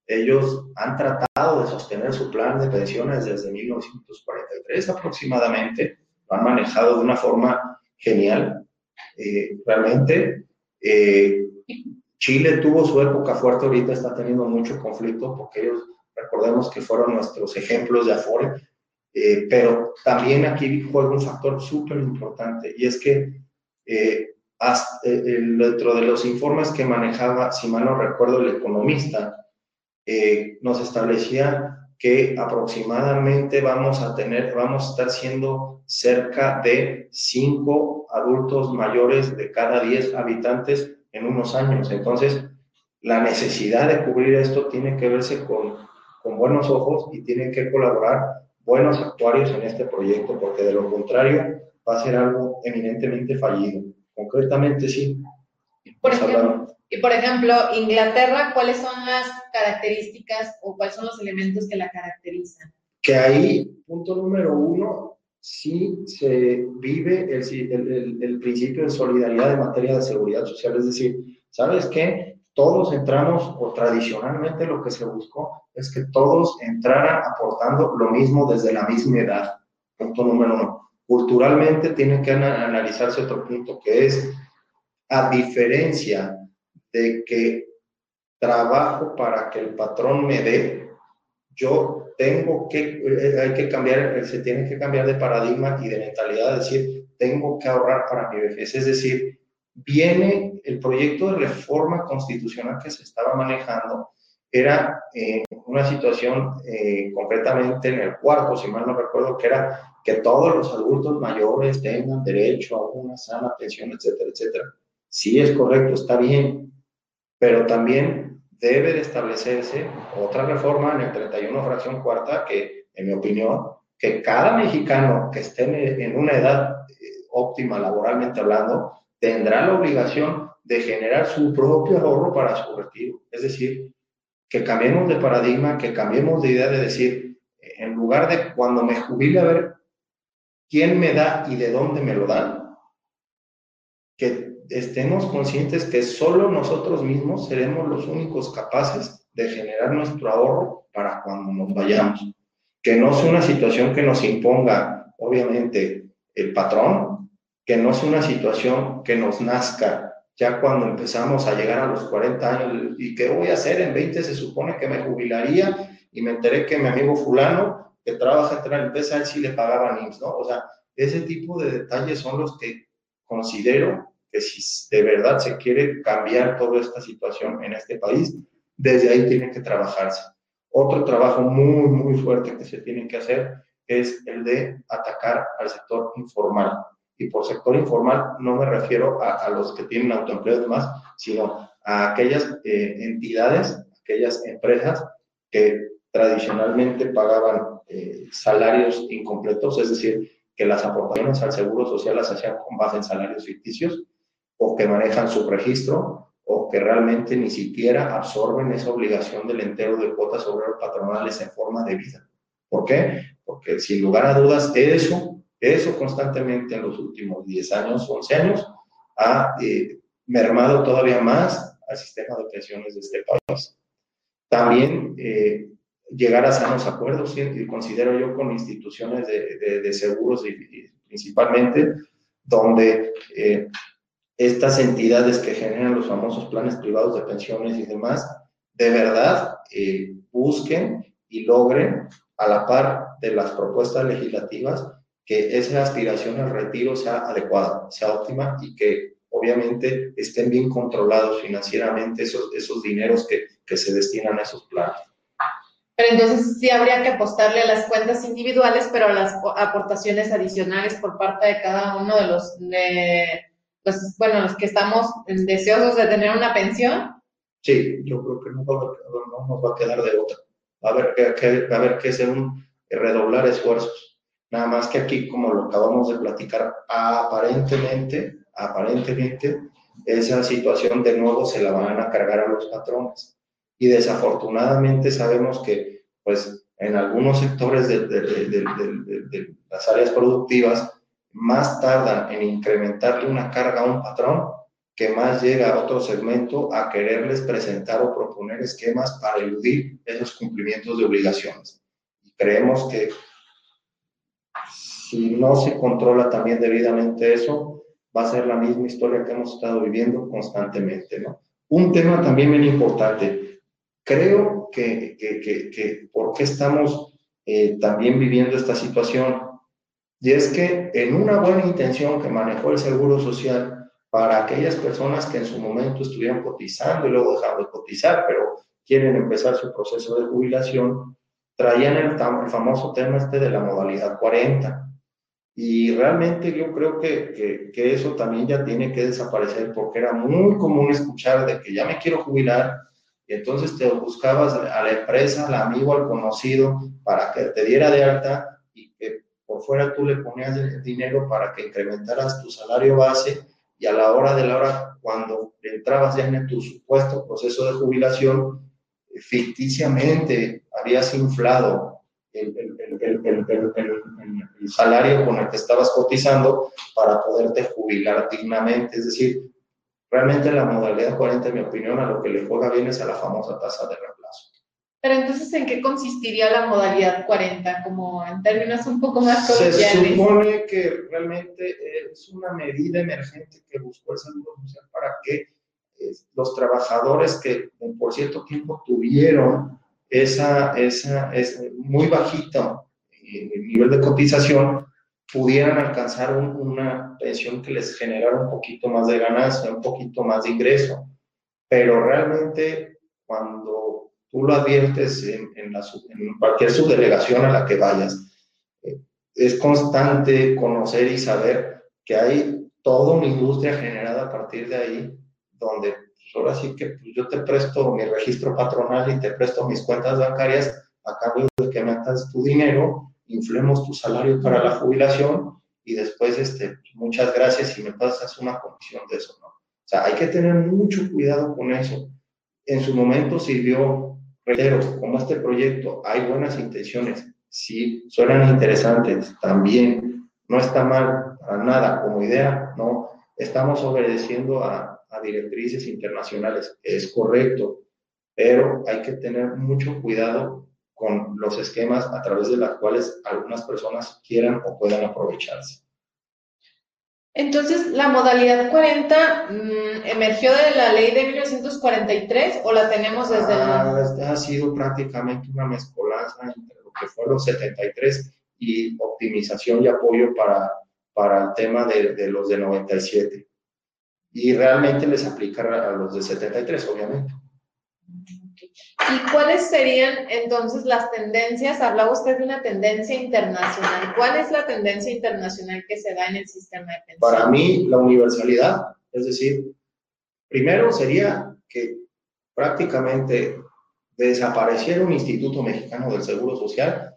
Ellos han tratado de sostener su plan de pensiones desde 1943 aproximadamente. Lo han manejado de una forma genial, eh, realmente. Eh, Chile tuvo su época fuerte, ahorita está teniendo mucho conflicto porque ellos, recordemos que fueron nuestros ejemplos de Afore, eh, pero también aquí juega un factor súper importante y es que eh, eh, dentro de los informes que manejaba, si mal no recuerdo, el economista, nos establecía que aproximadamente vamos a tener, vamos a estar siendo cerca de 5 adultos mayores de cada 10 habitantes en unos años. Entonces, la necesidad de cubrir esto tiene que verse con, con buenos ojos y tiene que colaborar buenos actuarios en este proyecto, porque de lo contrario va a ser algo eminentemente fallido. Concretamente, sí. Por ejemplo, y por ejemplo, Inglaterra, ¿cuáles son las características o cuáles son los elementos que la caracterizan? Que ahí, punto número uno, sí se vive el, el, el principio de solidaridad en materia de seguridad social. Es decir, ¿sabes qué? todos entramos, o tradicionalmente lo que se buscó es que todos entraran aportando lo mismo desde la misma edad. Punto número uno. Culturalmente tiene que analizarse otro punto, que es, a diferencia de que trabajo para que el patrón me dé, yo tengo que, eh, hay que cambiar, se tiene que cambiar de paradigma y de mentalidad, es decir, tengo que ahorrar para mi vejez. Es decir, viene el proyecto de reforma constitucional que se estaba manejando, era eh, una situación eh, concretamente en el cuarto, si mal no recuerdo, que era que todos los adultos mayores tengan derecho a una sana pensión, etcétera, etcétera. Sí es correcto, está bien, pero también debe de establecerse otra reforma en el 31 fracción cuarta que, en mi opinión, que cada mexicano que esté en una edad eh, óptima laboralmente hablando, tendrá la obligación de generar su propio ahorro para su retiro. Es decir, que cambiemos de paradigma, que cambiemos de idea de decir, en lugar de cuando me jubile a ver quién me da y de dónde me lo dan, que estemos conscientes que solo nosotros mismos seremos los únicos capaces de generar nuestro ahorro para cuando nos vayamos. Que no sea una situación que nos imponga, obviamente, el patrón, que no sea una situación que nos nazca ya cuando empezamos a llegar a los 40 años y qué voy a hacer en 20 se supone que me jubilaría y me enteré que mi amigo fulano que trabaja en la empresa, él sí le pagaba NIMS, ¿no? O sea, ese tipo de detalles son los que considero que si de verdad se quiere cambiar toda esta situación en este país, desde ahí tiene que trabajarse. Otro trabajo muy, muy fuerte que se tiene que hacer es el de atacar al sector informal. Y por sector informal no me refiero a, los que tienen autoempleo y demás, sino a aquellas eh, entidades, aquellas empresas que tradicionalmente pagaban eh, salarios incompletos, es decir, que las aportaciones al seguro social las hacían con base en salarios ficticios o que manejan su registro o que realmente ni siquiera absorben esa obligación del entero de cuotas obreras patronales en forma de vida. ¿Por qué? Porque sin lugar a dudas eso, eso constantemente en los últimos 10 años, 11 años, ha eh, mermado todavía más al sistema de pensiones de este país. También eh, llegar a sanos acuerdos, y considero yo con instituciones de, de, seguros y, principalmente, donde eh, estas entidades que generan los famosos planes privados de pensiones y demás, de verdad eh, busquen y logren, a la par de las propuestas legislativas, que esa aspiración al retiro sea adecuada, sea óptima y que obviamente estén bien controlados financieramente esos, esos dineros que, que se destinan a esos planes. Pero entonces sí habría que apostarle a las cuentas individuales, pero a las aportaciones adicionales por parte de cada uno de los, de, pues, bueno, los que estamos deseosos de tener una pensión. Sí, yo creo que no, no nos va a quedar de otra. Va a haber que, va a haber que hacer un, redoblar esfuerzos. Nada más que aquí, como lo acabamos de platicar, aparentemente, aparentemente, esa situación de nuevo se la van a cargar a los patrones y desafortunadamente sabemos que pues en algunos sectores de, de, las áreas productivas más tardan en incrementarle una carga a un patrón que más llega a otro segmento a quererles presentar o proponer esquemas para eludir esos cumplimientos de obligaciones. Y creemos que si no se controla también debidamente eso, va a ser la misma historia que hemos estado viviendo constantemente, ¿no? Un tema también bien importante, creo que, que, que, que por qué estamos eh, también viviendo esta situación. Y es que en una buena intención que manejó el Seguro Social para aquellas personas que en su momento estuvieron cotizando y luego dejaron de cotizar, pero quieren empezar su proceso de jubilación, traían el, el famoso tema este de la modalidad 40. Y realmente yo creo que, que, que, eso también ya tiene que desaparecer porque era muy común escuchar de que ya me quiero jubilar, y entonces te buscabas a la empresa, al amigo, al conocido, para que te diera de alta y que por fuera tú le ponías el dinero para que incrementaras tu salario base y a la hora de la hora, cuando entrabas ya en tu supuesto proceso de jubilación, ficticiamente habías inflado el, el, el, el, salario con el que estabas cotizando para poderte jubilar dignamente. Es decir, Realmente la modalidad 40, en mi opinión, a lo que le juega bien es a la famosa tasa de reemplazo. Pero entonces, ¿en qué consistiría la modalidad 40? Como en términos un poco más coloquiales. Se supone que realmente es una medida emergente que buscó el Seguro Social para que eh, los trabajadores que por cierto tiempo tuvieron esa, esa es muy bajito eh, nivel de cotización, pudieran alcanzar una pensión que les generara un poquito más de ganancia, un poquito más de ingreso. Pero realmente cuando tú lo adviertes en, en, cualquier subdelegación a la que vayas, eh, es constante conocer y saber que hay toda una industria generada a partir de ahí, donde pues, ahora sí que pues, yo te presto mi registro patronal y te presto mis cuentas bancarias a cambio de que metas tu dinero inflemos tu salario para la jubilación y después, este, muchas gracias y me pasas una comisión de eso, ¿no? O sea, hay que tener mucho cuidado con eso. En su momento sirvió, reitero, como este proyecto, hay buenas intenciones, sí suenan interesantes, también no está mal a nada como idea, ¿no? Estamos obedeciendo a, a directrices internacionales, es correcto, pero hay que tener mucho cuidado con los esquemas a través de los cuales algunas personas quieran o puedan aprovecharse. Entonces, ¿la modalidad 40 mm, emergió de la ley de 1943 o la tenemos desde ah, Ha sido prácticamente una mezcolanza entre lo que fue los 73 y optimización y apoyo para, para el tema de, de los de 97. Y realmente les aplica a los de 73, obviamente. ¿Y cuáles serían entonces las tendencias? Hablaba usted de una tendencia internacional. ¿Cuál es la tendencia internacional que se da en el sistema de pensiones? Para mí, la universalidad, es decir, primero sería que prácticamente desapareciera un Instituto Mexicano del Seguro Social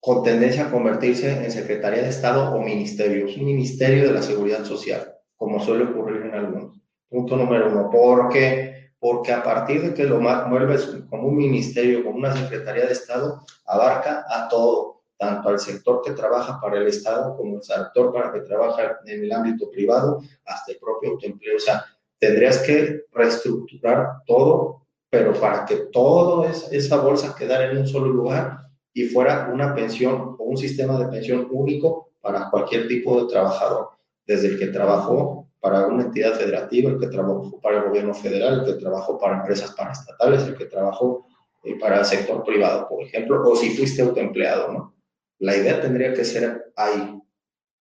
con tendencia a convertirse en Secretaría de Estado o ministerios, un Ministerio de la Seguridad Social, como suele ocurrir en algunos. Punto número uno, porque porque a partir de que lo mueves como un ministerio, como una secretaría de Estado, abarca a todo, tanto al sector que trabaja para el Estado como al sector para que trabaja en el ámbito privado, hasta el propio autoempleo. O sea, tendrías que reestructurar todo, pero para que toda esa bolsa quedara en un solo lugar y fuera una pensión o un sistema de pensión único para cualquier tipo de trabajador, desde el que trabajó para una entidad federativa, el que trabajó para el gobierno federal, el que trabajó para empresas paraestatales, el que trabajó eh, para el sector privado, por ejemplo, o si fuiste autoempleado, ¿no? La idea tendría que ser ahí,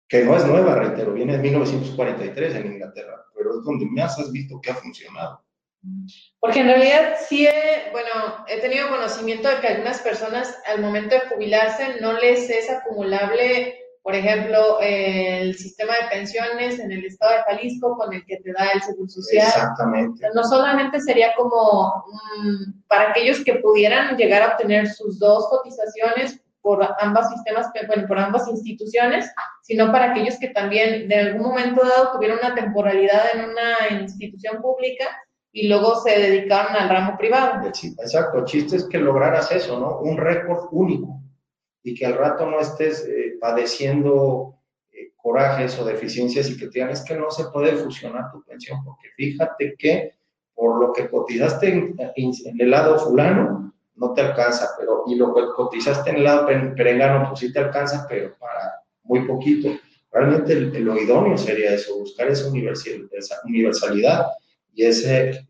que no es nueva, reitero, viene de 1943 en Inglaterra, pero es donde más has visto que ha funcionado. Porque en realidad sí, he, bueno, he tenido conocimiento de que algunas personas al momento de jubilarse no les es acumulable por ejemplo, el sistema de pensiones en el estado de Jalisco con el que te da el Seguro Social. Exactamente. No solamente sería como para aquellos que pudieran llegar a obtener sus dos cotizaciones por ambas sistemas, bueno, por ambas instituciones, sino para aquellos que también de algún momento dado tuvieron una temporalidad en una institución pública y luego se dedicaron al ramo privado. Exacto, el chiste es que lograras eso, ¿no? Un récord único y que al rato no estés eh, padeciendo eh, corajes o deficiencias y que te digan, es que no se puede fusionar tu pensión, porque fíjate que por lo que cotizaste en, el lado fulano, no te alcanza, pero y lo que cotizaste en el lado perengano, pues sí te alcanza, pero para muy poquito. Realmente lo idóneo sería eso, buscar esa universalidad y ese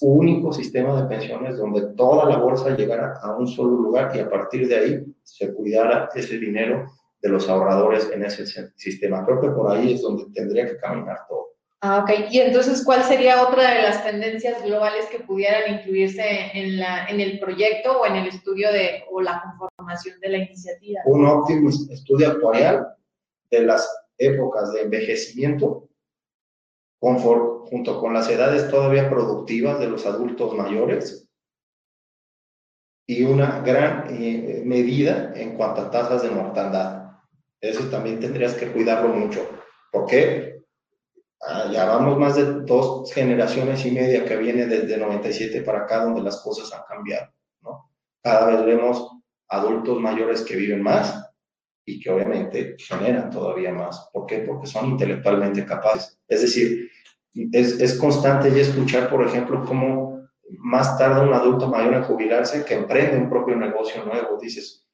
único sistema de pensiones donde toda la bolsa llegara a un solo lugar y a partir de ahí se cuidara ese dinero de los ahorradores en ese sistema. Creo que por ahí es donde tendría que caminar todo. Ah, ok. Y entonces, ¿cuál sería otra de las tendencias globales que pudieran incluirse en, la, en el proyecto o en el estudio de, o la conformación de la iniciativa? Un óptimo estudio actuarial de las épocas de envejecimiento junto con las edades todavía productivas de los adultos mayores y una gran eh, medida en cuanto a tasas de mortandad. Eso también tendrías que cuidarlo mucho. porque ah, ya vamos más de dos generaciones y media que viene desde 97 para acá donde las cosas han cambiado, ¿no? Cada vez vemos adultos mayores que viven más y que obviamente generan todavía más. ¿Por qué? Porque son intelectualmente capaces. Es decir, es, es constante y escuchar, por ejemplo, cómo más tarda un adulto mayor en jubilarse que emprende un propio negocio nuevo. Dices,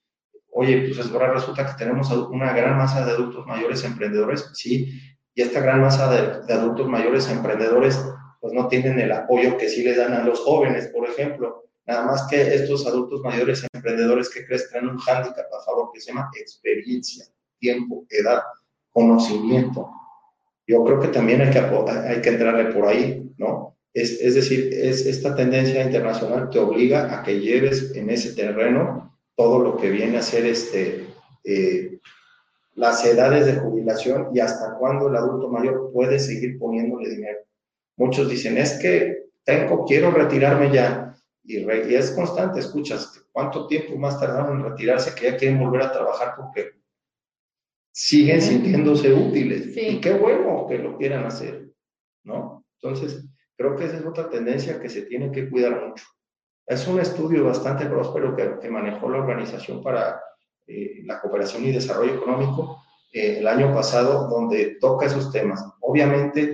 oye, pues ahora resulta que tenemos una gran masa de adultos mayores emprendedores, sí, y esta gran masa de, adultos mayores emprendedores pues no tienen el apoyo que sí le dan a los jóvenes, por ejemplo. Nada más que estos adultos mayores emprendedores que crees un hándicap a favor que se llama experiencia, tiempo, edad, conocimiento. Yo creo que también hay que, hay que entrarle por ahí, ¿no? Es, es decir, es, esta tendencia internacional te obliga a que lleves en ese terreno todo lo que viene a ser este, eh, las edades de jubilación y hasta cuándo el adulto mayor puede seguir poniéndole dinero. Muchos dicen, es que tengo, quiero retirarme ya. Y, y es constante, escuchas, ¿cuánto tiempo más tardaron en retirarse que ya quieren volver a trabajar porque siguen sintiéndose útiles. Y qué bueno que lo quieran hacer, ¿no? Entonces, creo que esa es otra tendencia que se tiene que cuidar mucho. Es un estudio bastante próspero que, que manejó la Organización para eh, la cooperación y desarrollo económico eh, el año pasado, donde toca esos temas. Obviamente,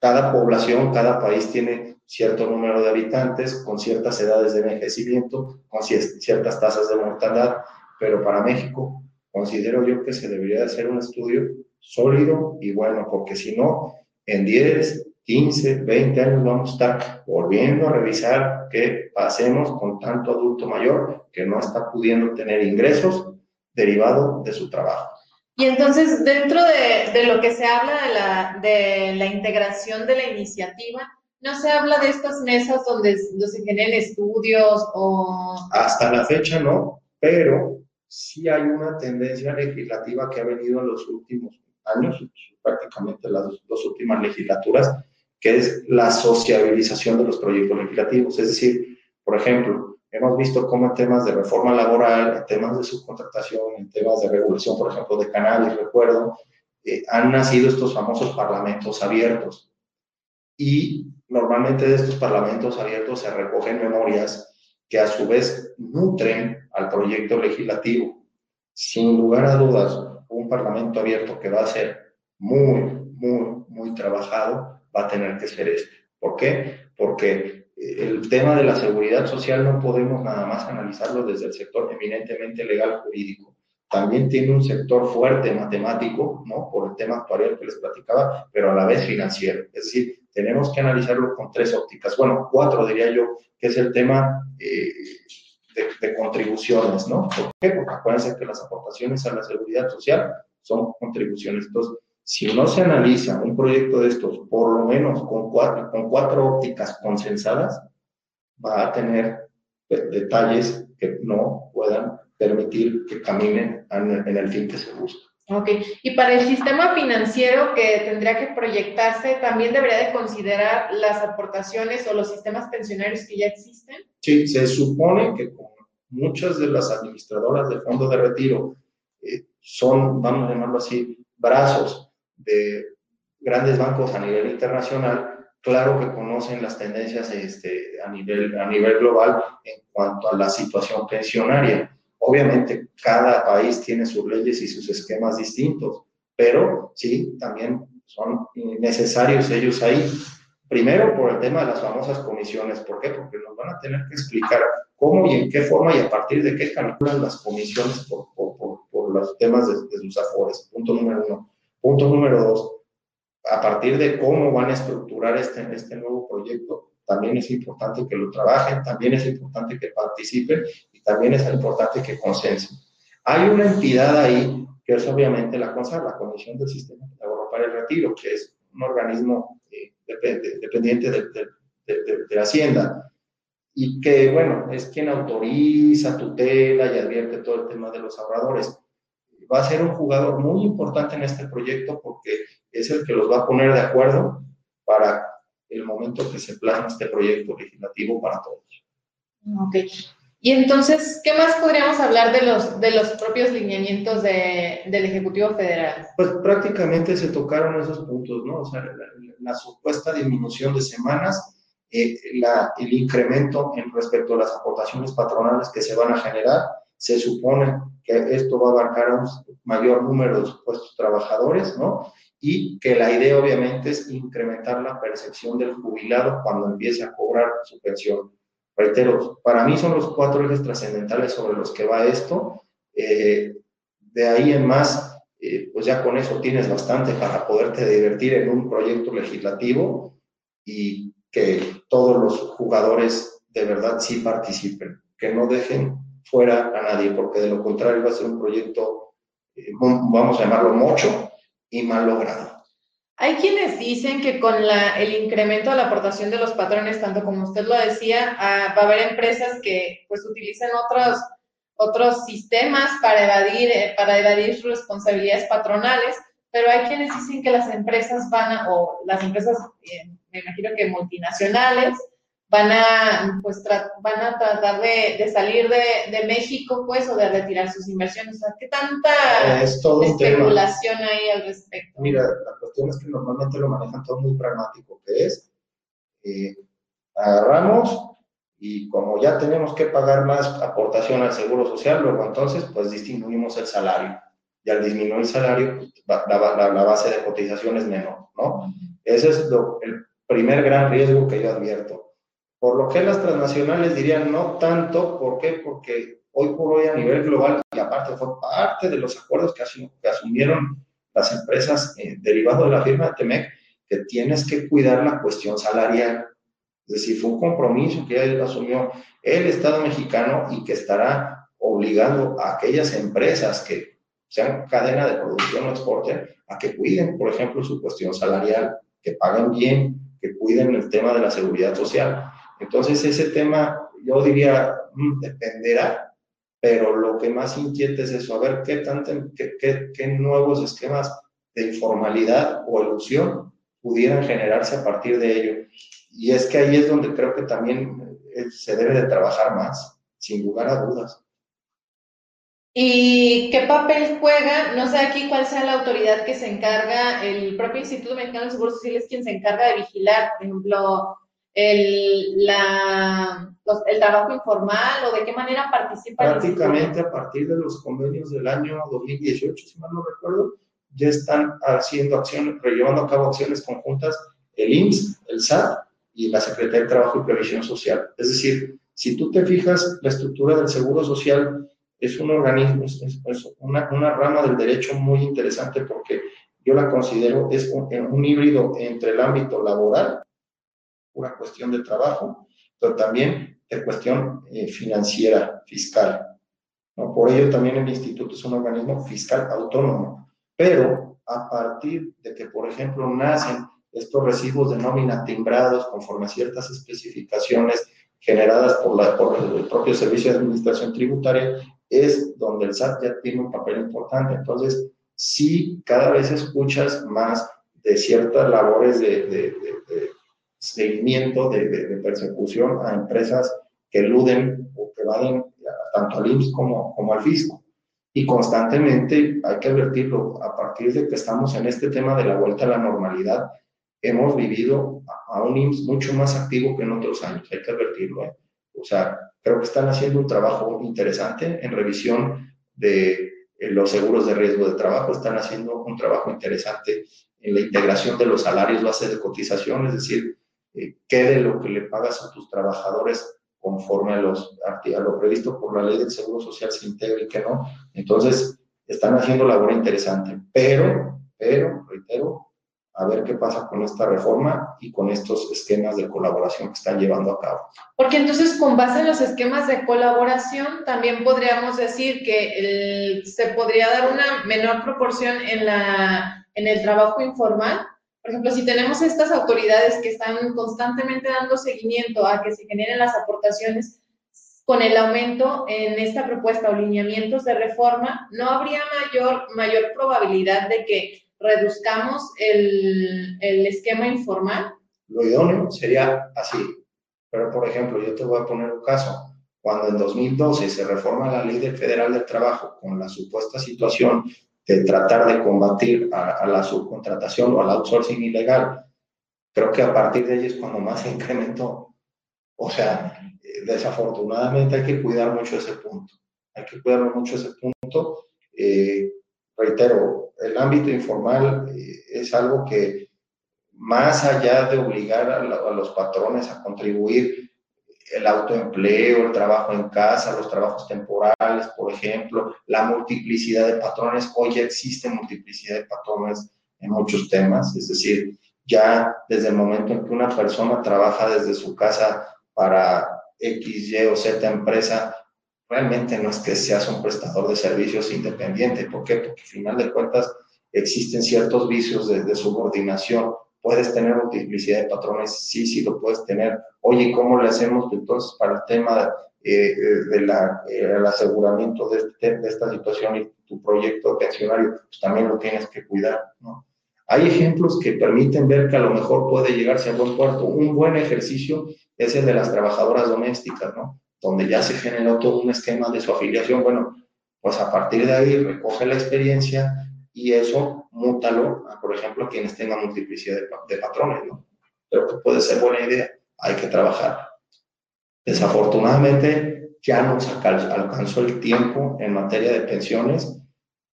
cada población, cada país tiene cierto número de habitantes, con ciertas edades de envejecimiento, con ciertas tasas de mortalidad, pero para México considero yo que se debería hacer un estudio sólido y bueno, porque si no, en 10, 15, 20 años vamos a estar volviendo a revisar qué pasemos con tanto adulto mayor que no está pudiendo tener ingresos derivados de su trabajo. Y entonces, dentro de, de, lo que se habla de la, de la integración de la iniciativa, ¿no se habla de estas mesas donde, donde se generen estudios o...? Hasta la fecha no, pero sí hay una tendencia legislativa que ha venido en los últimos años, prácticamente las dos, últimas legislaturas, que es la sociabilización de los proyectos legislativos. Es decir, por ejemplo, hemos visto cómo en temas de reforma laboral, en temas de subcontratación, en temas de regulación, por ejemplo, de canales, recuerdo, eh, han nacido estos famosos parlamentos abiertos. Y normalmente de estos parlamentos abiertos se recogen memorias que a su vez nutren al proyecto legislativo. Sin lugar a dudas, un parlamento abierto que va a ser muy, muy, muy trabajado, va a tener que ser este. ¿Por qué? Porque eh, el tema de la seguridad social no podemos nada más analizarlo desde el sector eminentemente legal jurídico. También tiene un sector fuerte matemático, ¿no? Por el tema actuarial que les platicaba, pero a la vez financiero. Es decir, tenemos que analizarlo con tres ópticas. Bueno, cuatro diría yo, que es el tema eh, de, contribuciones, ¿no? ¿Por qué? Porque acuérdense que las aportaciones a la seguridad social son contribuciones. Entonces, si no se analiza un proyecto de estos, por lo menos con cuatro, con cuatro ópticas consensadas, va a tener detalles que no puedan permitir que caminen en el fin que se busca. Ok, y para el sistema financiero que tendría que proyectarse, ¿también debería de considerar las aportaciones o los sistemas pensionarios que ya existen? Sí, se supone que muchas de las administradoras de fondo de retiro eh, son, vamos a llamarlo así, brazos de grandes bancos a nivel internacional, claro que conocen las tendencias este, a, nivel, a nivel global en cuanto a la situación pensionaria Obviamente, cada país tiene sus leyes y sus esquemas distintos, pero sí, también son necesarios ellos ahí. Primero, por el tema de las famosas comisiones. ¿Por qué? Porque nos van a tener que explicar cómo y en qué forma y a partir de qué calculan las comisiones por, por, los temas de, de sus afores. Punto número uno. Punto número dos, a partir de cómo van a estructurar este, este nuevo proyecto, también es importante que lo trabajen, también es importante que participen también es importante que consensen. Hay una entidad ahí que es obviamente la CONSAR, la Comisión del Sistema de Ahorro para el Retiro, que es un organismo eh, dependiente de, de, de, Hacienda y que, bueno, es quien autoriza, tutela y advierte todo el tema de los ahorradores. Va a ser un jugador muy importante en este proyecto porque es el que los va a poner de acuerdo para el momento que se plasma este proyecto legislativo para todos. Ok. Y entonces, ¿qué más podríamos hablar de los, de los propios lineamientos de, del Ejecutivo Federal? Pues prácticamente se tocaron esos puntos, ¿no? O sea, la, supuesta disminución de semanas, eh, la, el incremento en respecto a las aportaciones patronales que se van a generar, se supone que esto va a abarcar a un mayor número de supuestos trabajadores, ¿no? Y que la idea obviamente es incrementar la percepción del jubilado cuando empiece a cobrar su pensión reitero, para mí son los cuatro ejes trascendentales sobre los que va esto. Eh, de ahí en más, eh, pues ya con eso tienes bastante para poderte divertir en un proyecto legislativo y que todos los jugadores de verdad sí participen, que no dejen fuera a nadie, porque de lo contrario va a ser un proyecto, eh, vamos a llamarlo mocho y mal logrado. Hay quienes dicen que con el incremento de la aportación de los patrones, tanto como usted lo decía, ah, va a haber empresas que pues utilizan otros, otros sistemas para evadir, eh, para evadir responsabilidades patronales, pero hay quienes dicen que las empresas van a, o las empresas, eh, me imagino que multinacionales, van a, pues, van a tratar de, de salir de, de, México, pues, o de retirar sus inversiones. O sea, ¿qué tanta especulación hay al respecto? Mira, la cuestión es que normalmente lo manejan todo muy pragmático, que es, eh, agarramos y como ya tenemos que pagar más aportación al seguro social, luego entonces pues disminuimos el salario y al disminuir el salario pues, la, la, base de cotización es menor, ¿no? Ese es lo, el primer gran riesgo que yo advierto. Por lo que las transnacionales dirían no tanto, ¿por qué? Porque hoy por hoy a nivel global, y aparte fue parte de los acuerdos que, que asumieron las empresas eh, de la firma de Temec, que tienes que cuidar la cuestión salarial. Es decir, fue un compromiso que él asumió el Estado mexicano y que estará obligando a aquellas empresas que sean cadena de producción o exporte a que cuiden, por ejemplo, su cuestión salarial, que paguen bien, que cuiden el tema de la seguridad social. Entonces, ese tema, yo diría, mm, dependerá, pero lo que más inquieta es eso, a ver qué, tanto, qué, nuevos esquemas de informalidad o ilusión pudieran generarse a partir de ello. Y es que ahí es donde creo que también eh, se debe de trabajar más, sin lugar a dudas. ¿Y qué papel juega? No sé aquí cuál sea la autoridad que se encarga, el propio Instituto Mexicano de Seguros Social es quien se encarga de vigilar, por ejemplo, el, la, el trabajo informal o de qué manera participa. Prácticamente a partir de los convenios del año 2018, si mal no recuerdo, ya están haciendo acciones, llevando a cabo acciones conjuntas el IMSS, el SAT y la Secretaría de Trabajo y Previsión Social. Es decir, si tú te fijas, la estructura del Seguro Social es un organismo, es, una, una, rama del derecho muy interesante porque yo la considero es un, un híbrido entre el ámbito laboral, una cuestión de trabajo, pero también de cuestión eh, financiera, fiscal. ¿no? Por ello también el instituto es un organismo fiscal autónomo, pero a partir de que, por ejemplo, nacen estos recibos de nómina timbrados conforme a ciertas especificaciones generadas por, la, por el propio Servicio de Administración Tributaria, es donde el SAT ya tiene un papel importante. Entonces, sí, cada vez escuchas más de ciertas labores de, de, de, seguimiento, de, persecución a empresas que eluden o que vaden tanto al IMSS como, como al fisco. Y constantemente hay que advertirlo, a partir de que estamos en este tema de la vuelta a la normalidad, hemos vivido a un IMSS mucho más activo que en otros años, hay que advertirlo. ¿eh? O sea, creo que están haciendo un trabajo interesante en revisión de eh, los seguros de riesgo de trabajo, están haciendo un trabajo interesante en la integración de los salarios base de cotización, es decir, eh, qué de lo que le pagas a tus trabajadores conforme a, los, a lo previsto por la ley del Seguro Social se integra y que no. Entonces, están haciendo labor interesante, pero, pero, reitero, a ver qué pasa con esta reforma y con estos esquemas de colaboración que están llevando a cabo. Porque entonces, con base en los esquemas de colaboración, también podríamos decir que se podría dar una menor proporción en, la, en el trabajo informal. Por ejemplo, si tenemos estas autoridades que están constantemente dando seguimiento a que se generen las aportaciones, con el aumento en esta propuesta o lineamientos de reforma, no habría mayor, mayor probabilidad de que reduzcamos el, el esquema informal? Lo idóneo sería así. Pero, por ejemplo, yo te voy a poner un caso. Cuando en 2012 se reforma la ley federal del trabajo con la supuesta situación de tratar de combatir a, la subcontratación o al outsourcing ilegal, creo que a partir de ahí es cuando más se incrementó. O sea, desafortunadamente hay que cuidar mucho ese punto. Hay que cuidar mucho ese punto. Eh, reitero, el ámbito informal eh, es algo que más allá de obligar a, los patrones a contribuir, el autoempleo, el trabajo en casa, los trabajos temporales, por ejemplo, la multiplicidad de patrones, hoy ya existe multiplicidad de patrones en muchos temas, es decir, ya desde el momento en que una persona trabaja desde su casa para X, Y o Z empresa, realmente no es que seas un prestador de servicios independiente. ¿Por qué? Porque al final de cuentas existen ciertos vicios de, subordinación. Puedes tener multiplicidad de patrones, sí, sí lo puedes tener. Oye, ¿cómo le hacemos entonces para el tema eh, del eh, aseguramiento de, este, de, esta situación y tu proyecto pensionario? Pues también lo tienes que cuidar, ¿no? Hay ejemplos que permiten ver que a lo mejor puede llegarse a buen puerto. Un buen ejercicio es el de las trabajadoras domésticas, ¿no? donde ya se generó todo un esquema de su afiliación, bueno, pues a partir de ahí recoge la experiencia y eso mútalo a, por ejemplo, quienes tengan multiplicidad de, patrones, ¿no? Creo que puede ser buena idea, hay que trabajar. Desafortunadamente ya nos alcanzó el tiempo en materia de pensiones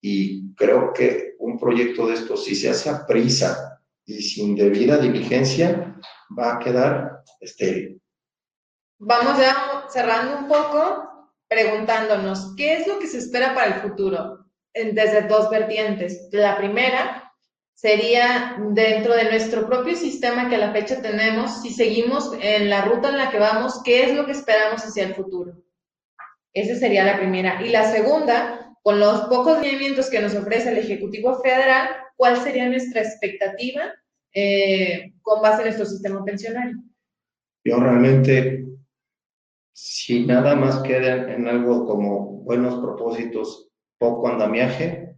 y creo que un proyecto de estos, si se hace a prisa y sin debida diligencia, va a quedar estéril. Vamos ya cerrando un poco, preguntándonos, ¿qué es lo que se espera para el futuro? Desde dos vertientes. La primera sería dentro de nuestro propio sistema que a la fecha tenemos, si seguimos en la ruta en la que vamos, ¿qué es lo que esperamos hacia el futuro? Esa sería la primera. Y la segunda, con los pocos movimientos que nos ofrece el Ejecutivo Federal, ¿cuál sería nuestra expectativa eh, con base en nuestro sistema pensionario? Yo realmente, si nada más queda en algo como buenos propósitos, poco andamiaje,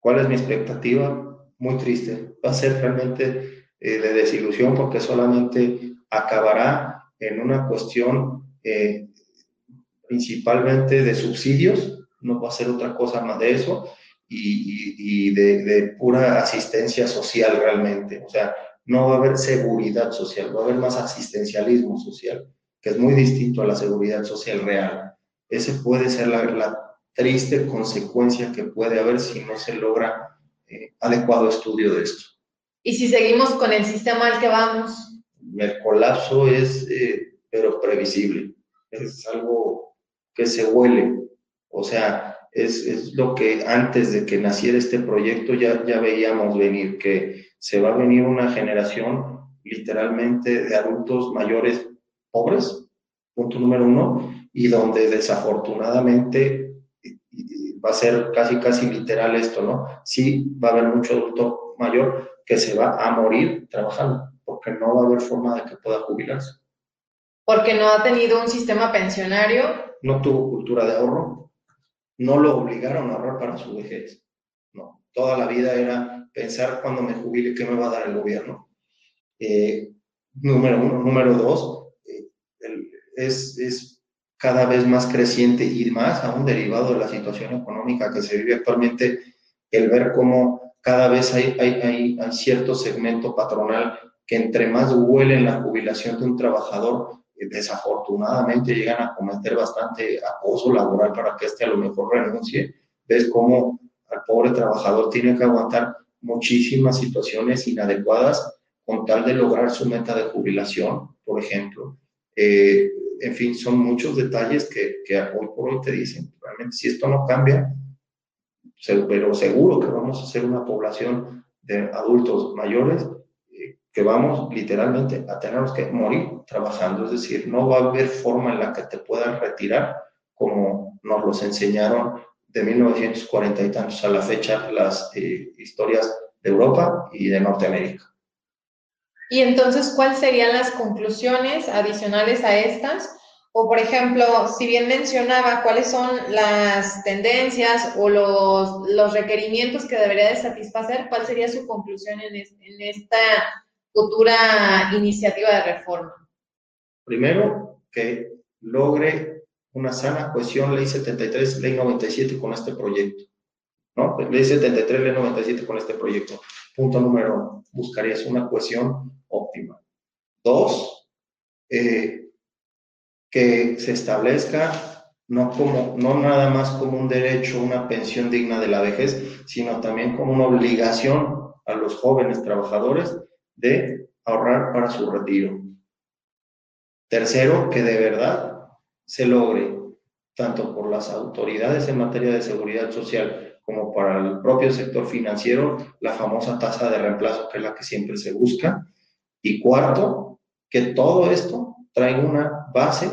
¿cuál es mi expectativa? Muy triste. Va a ser realmente eh, de desilusión porque solamente acabará en una cuestión eh, principalmente de subsidios, no va a ser otra cosa más de eso, y, de, de, pura asistencia social realmente. O sea, no va a haber seguridad social, va a haber más asistencialismo social, que es muy distinto a la seguridad social real. Ese puede ser la, la triste consecuencia que puede haber si no se logra eh, adecuado estudio de esto. ¿Y si seguimos con el sistema al que vamos? El colapso es, eh, pero previsible. Es algo que se huele. O sea, es, es, lo que antes de que naciera este proyecto ya, ya veíamos venir, que se va a venir una generación literalmente de adultos mayores pobres, punto número uno, y donde desafortunadamente va a ser casi, casi literal esto, ¿no? Sí, va a haber mucho adulto mayor que se va a morir trabajando, porque no va a haber forma de que pueda jubilarse. Porque no ha tenido un sistema pensionario. No tuvo cultura de ahorro, no lo obligaron a ahorrar para su vejez. No, toda la vida era pensar cuando me jubile qué me va a dar el gobierno. Eh, número uno. Número dos, eh, es, es cada vez más creciente y más aún derivado de la situación económica que se vive actualmente, el ver cómo cada vez hay, hay, hay, cierto segmento patronal que entre más huele en la jubilación de un trabajador, eh, desafortunadamente llegan a cometer bastante acoso laboral para que éste a lo mejor renuncie. Ves cómo al pobre trabajador tiene que aguantar muchísimas situaciones inadecuadas con tal de lograr su meta de jubilación, por ejemplo. Eh, en fin, son muchos detalles que, que hoy por hoy te dicen, realmente si esto no cambia, pero seguro que vamos a ser una población de adultos mayores eh, que vamos literalmente a tener que morir trabajando, es decir, no va a haber forma en la que te puedan retirar como nos los enseñaron de 1940 y tantos a la fecha las eh, historias de Europa y de Norteamérica. Y entonces, ¿cuáles serían las conclusiones adicionales a estas? O, por ejemplo, si bien mencionaba cuáles son las tendencias o los, los requerimientos que debería de satisfacer, ¿cuál sería su conclusión en, en esta futura iniciativa de reforma? Primero, que logre una sana cohesión ley 73, ley 97 con este proyecto. ¿no? Ley 73, ley 97 con este proyecto. Punto número uno, buscarías una cohesión óptima. Dos, eh, que se establezca no, como, no nada más como un derecho, una pensión digna de la vejez, sino también como una obligación a los jóvenes trabajadores de ahorrar para su retiro. Tercero, que de verdad se logre, tanto por las autoridades en materia de seguridad social como para el propio sector financiero, la famosa tasa de reemplazo, que es la que siempre se busca, y cuarto, que todo esto trae una base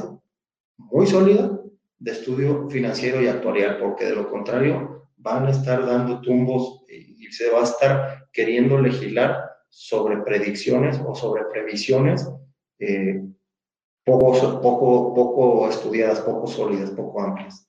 muy sólida de estudio financiero y actuarial, porque de lo contrario van a estar dando tumbos y se va a estar queriendo legislar sobre predicciones o sobre previsiones eh, poco, poco, poco estudiadas, poco sólidas, poco amplias.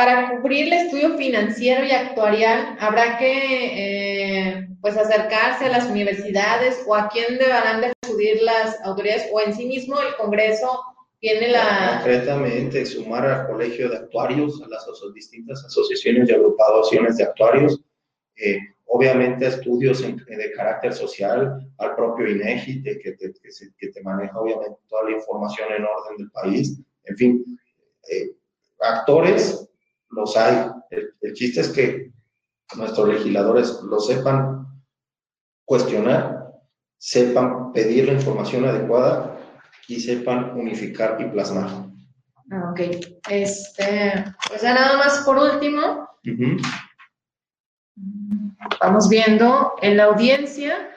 Para cubrir el estudio financiero y actuarial, habrá que eh, pues acercarse a las universidades o a quién deberán de acudir las autoridades o en sí mismo el Congreso tiene la... Concretamente, sumar al Colegio de Actuarios, a las distintas asociaciones y agrupaciones de actuarios, eh, obviamente estudios de carácter social, al propio INEGI, que, te, que, te maneja obviamente toda la información en orden del país, en fin, eh, actores los hay. El, chiste es que nuestros legisladores lo sepan cuestionar, sepan pedir la información adecuada y sepan unificar y plasmar. Ah, ok. Este, pues ya nada más por último. Vamos viendo en la audiencia.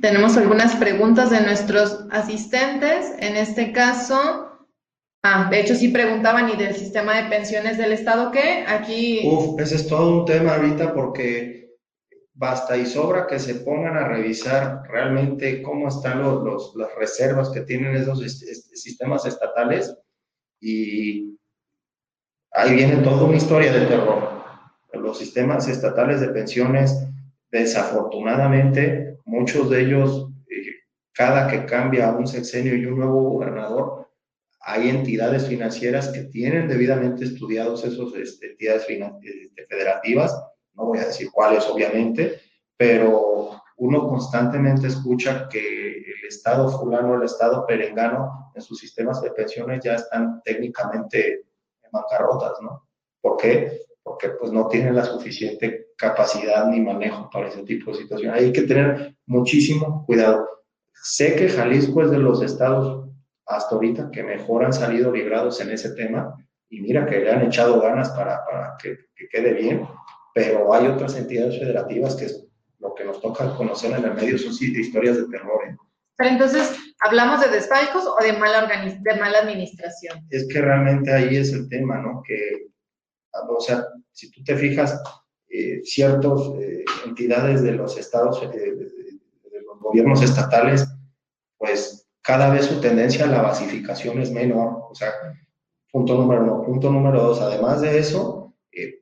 Tenemos algunas preguntas de nuestros asistentes. En este caso, ah, de hecho sí preguntaban y del sistema de pensiones del Estado, ¿qué? Aquí... Uf, ese es todo un tema ahorita porque basta y sobra que se pongan a revisar realmente cómo están los, las reservas que tienen esos sistemas estatales y ahí viene toda una historia de terror. Los sistemas estatales de pensiones, desafortunadamente, muchos de ellos, eh, cada que cambia un sexenio y un nuevo gobernador, hay entidades financieras que tienen debidamente estudiados esas este, entidades este, federativas, no voy a decir cuáles obviamente, pero uno constantemente escucha que el Estado fulano, el Estado perengano, en sus sistemas de pensiones ya están técnicamente en bancarrotas, ¿no? ¿Por qué? porque pues no tienen la suficiente capacidad ni manejo para ese tipo de situaciones. Hay que tener muchísimo cuidado. Sé que Jalisco es de los estados hasta ahorita que mejor han salido librados en ese tema y mira que le han echado ganas para, para que, quede bien, pero hay otras entidades federativas que es lo que nos toca conocer en el medio son historias de terror. ¿eh? Pero entonces, ¿hablamos de desfalcos o de mala, de mala administración? Es que realmente ahí es el tema, ¿no? Que o sea, si tú te fijas, eh, ciertas eh, entidades de los estados, eh, de, los gobiernos estatales, pues cada vez su tendencia a la basificación es menor. O sea, punto número uno. Punto número dos, además de eso,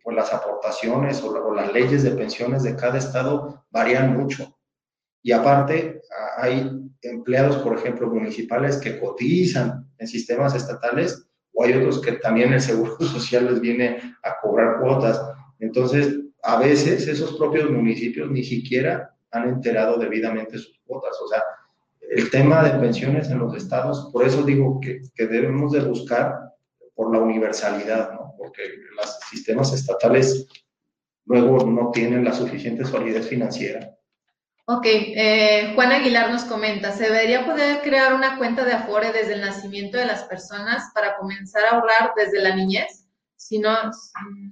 pues las aportaciones o, las leyes de pensiones de cada estado varían mucho. Y aparte, hay empleados, por ejemplo, municipales que cotizan en sistemas estatales o hay otros que también el Seguro Social les viene a cobrar cuotas. Entonces, a veces esos propios municipios ni siquiera han enterado debidamente sus cuotas. O sea, el tema de pensiones en los estados, por eso digo que, que debemos de buscar por la universalidad, ¿no? Porque los sistemas estatales luego no tienen la suficiente solidez financiera Ok, eh, Juan Aguilar nos comenta, ¿se debería poder crear una cuenta de Afore desde el nacimiento de las personas para comenzar a ahorrar desde la niñez? Si no,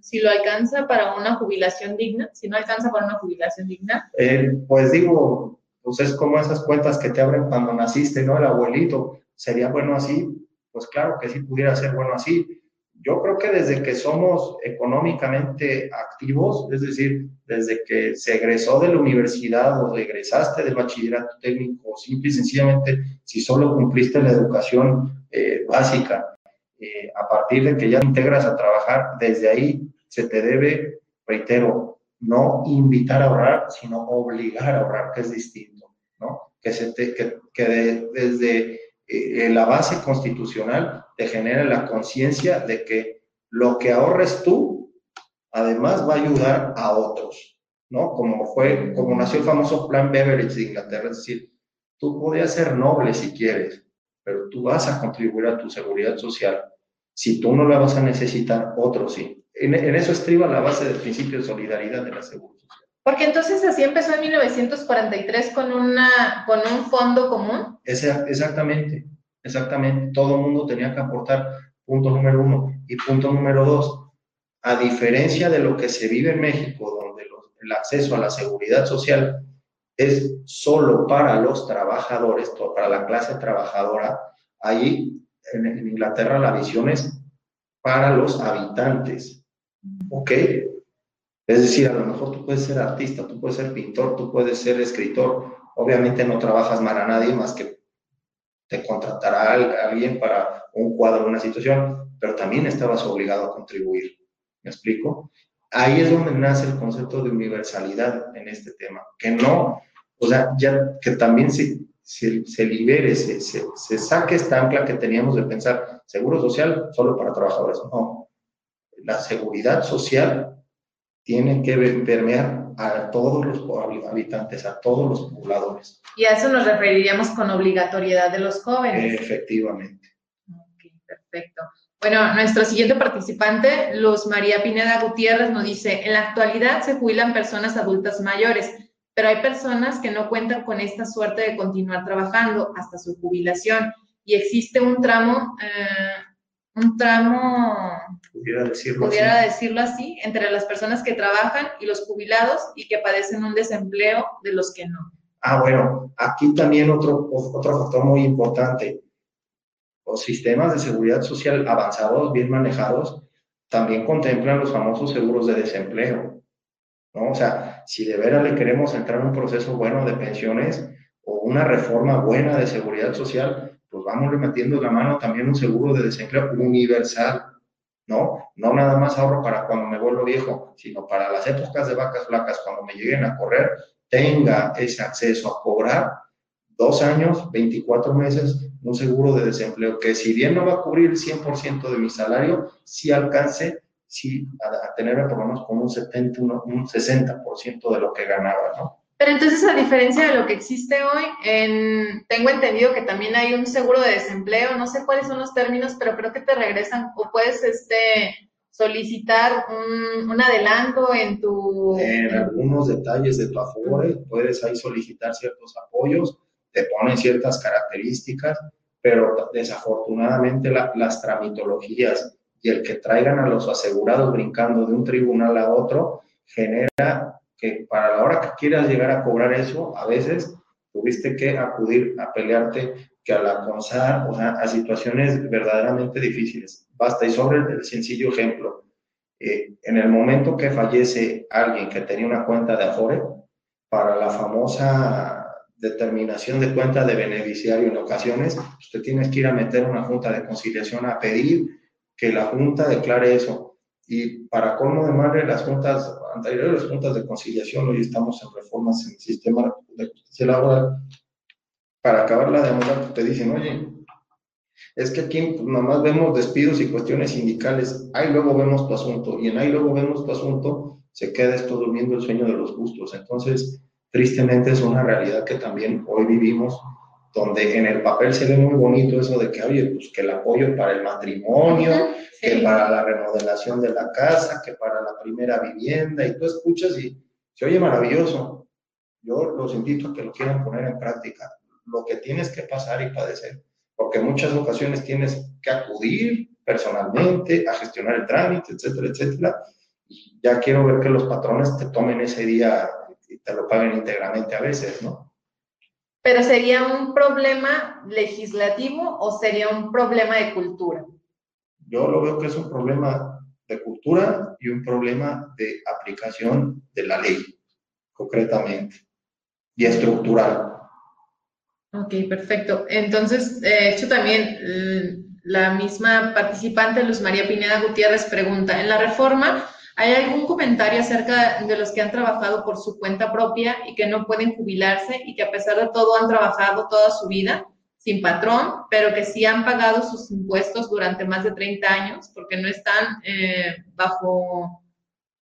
si lo alcanza para una jubilación digna, si no alcanza para una jubilación digna. Eh, pues digo, pues es como esas cuentas que te abren cuando naciste, ¿no? El abuelito, ¿sería bueno así? Pues claro que sí pudiera ser bueno así yo creo que desde que somos económicamente activos, es decir, desde que se egresó de la universidad o egresaste del bachillerato técnico, simple y sencillamente, si solo cumpliste la educación eh, básica, eh, a partir de que ya te integras a trabajar, desde ahí se te debe, reitero, no invitar a ahorrar, sino obligar a ahorrar, que es distinto, ¿no? Que, se te, que, que desde eh, la base constitucional te genera la conciencia de que lo que ahorres tú, además va a ayudar a otros, ¿no? Como fue, como nació el famoso plan Beveridge de Inglaterra, es decir, tú podías ser noble si quieres, pero tú vas a contribuir a tu seguridad social. Si tú no la vas a necesitar, otros sí. En, eso estriba la base del principio de solidaridad de la seguridad social. Porque entonces así empezó en 1943 con, una, con un fondo común. exactamente. Exactamente, todo el mundo tenía que aportar, punto número uno. Y punto número dos, a diferencia de lo que se vive en México, donde el acceso a la seguridad social es solo para los trabajadores, para la clase trabajadora, ahí en, Inglaterra la visión es para los habitantes. ¿Ok? Es decir, a lo mejor tú puedes ser artista, tú puedes ser pintor, tú puedes ser escritor. Obviamente no trabajas para nadie más que te contratará a alguien para un cuadro, una situación, pero también estabas obligado a contribuir. ¿Me explico? Ahí es donde nace el concepto de universalidad en este tema, que no, o sea, ya que también se, se, libere, se, se, saque esta ancla que teníamos de pensar seguro social solo para trabajadores. No, la seguridad social tiene que permear a todos los habitantes, a todos los pobladores. Y a eso nos referiríamos con obligatoriedad de los jóvenes. Efectivamente. Ok, perfecto. Bueno, nuestro siguiente participante, Luz María Pineda Gutiérrez, nos dice, en la actualidad se jubilan personas adultas mayores, pero hay personas que no cuentan con esta suerte de continuar trabajando hasta su jubilación y existe un tramo, eh, un tramo, pudiera, decirlo, pudiera decirlo así, entre las personas que trabajan y los jubilados y que padecen un desempleo de los que no. Ah, bueno, aquí también otro, otro factor muy importante. Los sistemas de seguridad social avanzados, bien manejados, también contemplan los famosos seguros de desempleo. ¿no? O sea, si de veras le queremos entrar en un proceso bueno de pensiones o una reforma buena de seguridad social, pues vamos metiendo la mano también un seguro de desempleo universal, ¿no? No nada más ahorro para cuando me vuelvo viejo, sino para las épocas de vacas flacas, cuando me lleguen a correr, tenga ese acceso a cobrar dos años, 24 meses, un seguro de desempleo que si bien no va a cubrir el 100% de mi salario, sí alcance sí, a, a tenerme por lo menos como un 70, un, un 60% de lo que ganaba, ¿no? Pero entonces, a diferencia de lo que existe hoy, en, tengo entendido que también hay un seguro de desempleo, no sé cuáles son los términos, pero creo que te regresan o puedes este, solicitar un, un adelanto en tu... En algunos detalles de tu Afore, puedes ahí solicitar ciertos apoyos, te ponen ciertas características, pero desafortunadamente la, las tramitologías y el que traigan a los asegurados brincando de un tribunal a otro genera que para la hora que quieras llegar a cobrar eso, a veces tuviste que acudir a pelearte que a la CONSAR, o sea, a situaciones verdaderamente difíciles. Basta, y sobre el sencillo ejemplo, eh, en el momento que fallece alguien que tenía una cuenta de Afore, para la famosa determinación de cuenta de beneficiario en ocasiones, usted tiene que ir a meter una junta de conciliación a pedir que la junta declare eso. Y para colmo de madre, las juntas anteriores, juntas de conciliación, hoy estamos en reformas en el sistema de justicia laboral, para acabar la demora, te dicen, oye, es que aquí pues, nomás vemos despidos y cuestiones sindicales, ahí luego vemos tu asunto, y en ahí luego vemos tu asunto, se queda esto durmiendo el sueño de los gustos. Entonces, tristemente es una realidad que también hoy vivimos, donde en el papel se ve muy bonito eso de que, oye, pues que el apoyo para el matrimonio, que para la remodelación de la casa, que para la primera vivienda, y tú escuchas y se oye maravilloso. Yo los invito a que lo quieran poner en práctica, lo que tienes que pasar y padecer, porque en muchas ocasiones tienes que acudir personalmente a gestionar el trámite, etcétera, etcétera. Y ya quiero ver que los patrones te tomen ese día te lo paguen íntegramente a veces, ¿no? Pero sería un problema legislativo o sería un problema de cultura? Yo lo veo que es un problema de cultura y un problema de aplicación de la ley, concretamente, y estructural. Ok, perfecto. Entonces, de hecho, también la misma participante, Luz María Pineda Gutiérrez, pregunta, en la reforma ¿Hay algún comentario acerca de los que han trabajado por su cuenta propia y que no pueden jubilarse y que a pesar de todo han trabajado toda su vida sin patrón, pero que sí han pagado sus impuestos durante más de 30 años porque no están eh, bajo...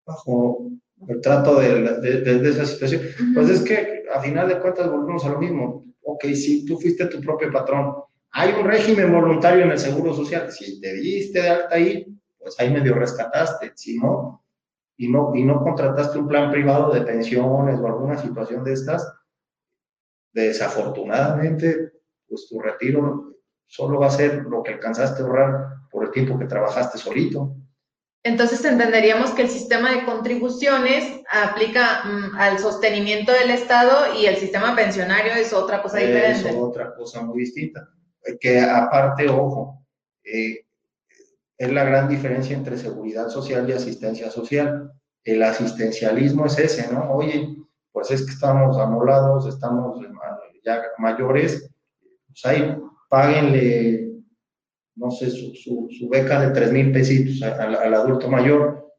Bajo el trato de, de, esa situación. Pues es que a final de cuentas volvemos a lo mismo. Ok, si tú fuiste tu propio patrón, hay un régimen voluntario en el Seguro Social. Si te diste de alta ahí, pues ahí medio rescataste, si no, y no, y no contrataste un plan privado de pensiones o alguna situación de estas, desafortunadamente, pues tu retiro solo va a ser lo que alcanzaste a ahorrar por el tiempo que trabajaste solito. Entonces entenderíamos que el sistema de contribuciones aplica mm, al sostenimiento del Estado y el sistema pensionario es otra cosa diferente. Es otra cosa muy distinta. Que aparte, ojo, eh, es la gran diferencia entre seguridad social y asistencia social. El asistencialismo es ese, ¿no? Oye, pues es que estamos amolados, estamos ya mayores, pues ahí páguenle, no sé, su, beca de 3 mil pesitos al, al adulto mayor.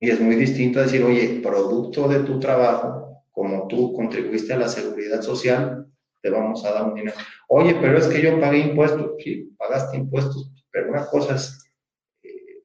Y es muy distinto decir, oye, producto de tu trabajo, como tú contribuiste a la seguridad social, te vamos a dar un dinero. Oye, pero es que yo pagué impuestos. Sí, pagaste impuestos, pero una cosa es eh,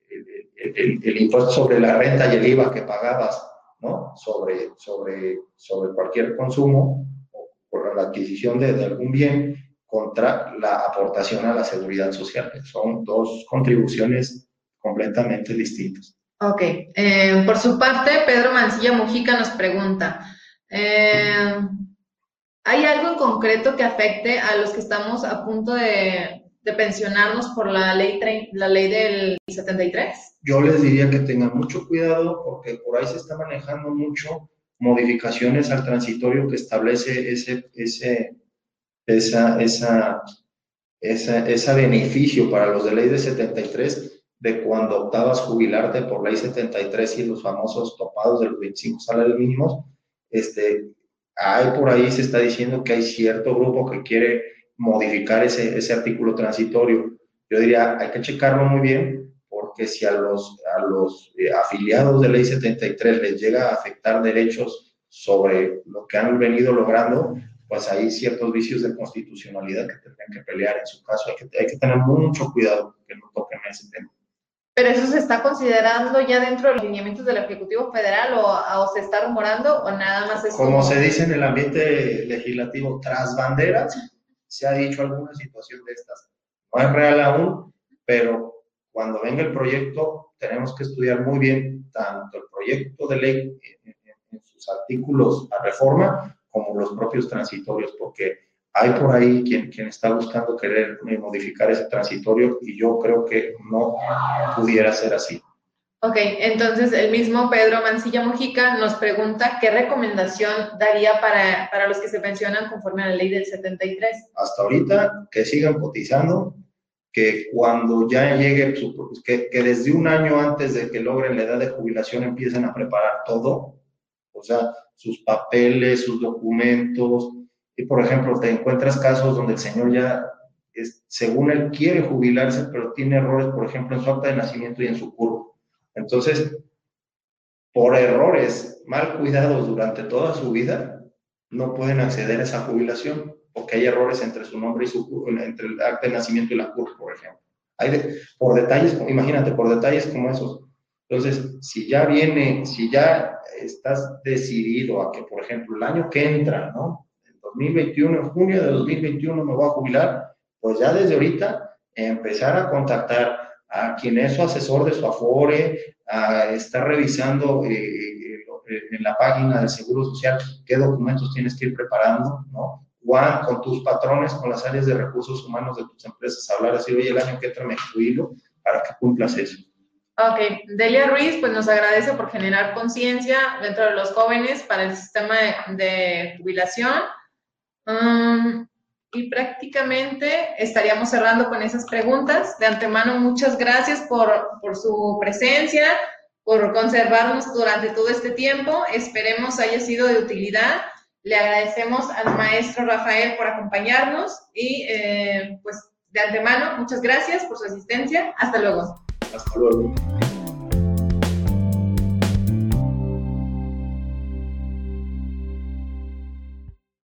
el, impuesto sobre la renta y el IVA que pagabas, ¿no? Sobre, sobre, sobre cualquier consumo o por la adquisición de, de algún bien contra la aportación a la seguridad social. Son dos contribuciones completamente distintas. Ok. Eh, por su parte, Pedro Mancilla Mujica nos pregunta, eh, ¿hay algo en concreto que afecte a los que estamos a punto de, de pensionarnos por la ley, la ley del 73? Yo les diría que tengan mucho cuidado porque por ahí se está manejando mucho modificaciones al transitorio que establece ese, ese, esa, esa, esa, ese beneficio para los de ley de 73 de cuando optabas jubilarte por ley 73 y los famosos topados de los 25 salarios mínimos, este, hay por ahí se está diciendo que hay cierto grupo que quiere modificar ese, ese artículo transitorio. Yo diría, hay que checarlo muy bien, porque si a los, a los eh, afiliados de ley 73 les llega a afectar derechos sobre lo que han venido logrando, pues hay ciertos vicios de constitucionalidad que tendrían que pelear en su caso. Hay que, hay que tener mucho cuidado que no toquen ese tema. ¿Pero eso se está considerando ya dentro de los lineamientos del Ejecutivo Federal o, se está rumorando o nada más es como... se dice en el ambiente legislativo, tras banderas, se ha dicho alguna situación de estas. No es real aún, pero cuando venga el proyecto tenemos que estudiar muy bien tanto el proyecto de ley en, sus artículos a reforma como los propios transitorios, porque hay por ahí quien, quien está buscando querer modificar ese transitorio y yo creo que no pudiera ser así. Ok, entonces el mismo Pedro Mancilla Mojica nos pregunta qué recomendación daría para, para los que se pensionan conforme a la ley del 73. Hasta ahorita que sigan cotizando, que cuando ya llegue, que, que desde un año antes de que logren la edad de jubilación empiecen a preparar todo, o sea, sus papeles, sus documentos, y, por ejemplo, te encuentras casos donde el señor ya, es, según él, quiere jubilarse, pero tiene errores, por ejemplo, en su acta de nacimiento y en su curvo. Entonces, por errores mal cuidados durante toda su vida, no pueden acceder a esa jubilación, porque hay errores entre su nombre y su entre el acta de nacimiento y la curva, por ejemplo. Hay por detalles, imagínate, por detalles como esos. Entonces, si ya viene, si ya estás decidido a que, por ejemplo, el año que entra, ¿no? 2021, en junio de 2021 me voy a jubilar, pues ya desde ahorita empezar a contactar a quien es su asesor de su Afore, a estar revisando eh, eh, eh, en la página del Seguro Social qué documentos tienes que ir preparando, ¿no? Juan, con tus patrones, con las áreas de recursos humanos de tus empresas, hablar así, oye, el año que entra me jubilo para que cumplas eso. Ok, Delia Ruiz pues nos agradece por generar conciencia dentro de los jóvenes para el sistema de, de jubilación y prácticamente estaríamos cerrando con esas preguntas. De antemano, muchas gracias por, por su presencia, por conservarnos durante todo este tiempo. Esperemos haya sido de utilidad. Le agradecemos al maestro Rafael por acompañarnos y eh, pues de antemano, muchas gracias por su asistencia. Hasta luego. Hasta luego.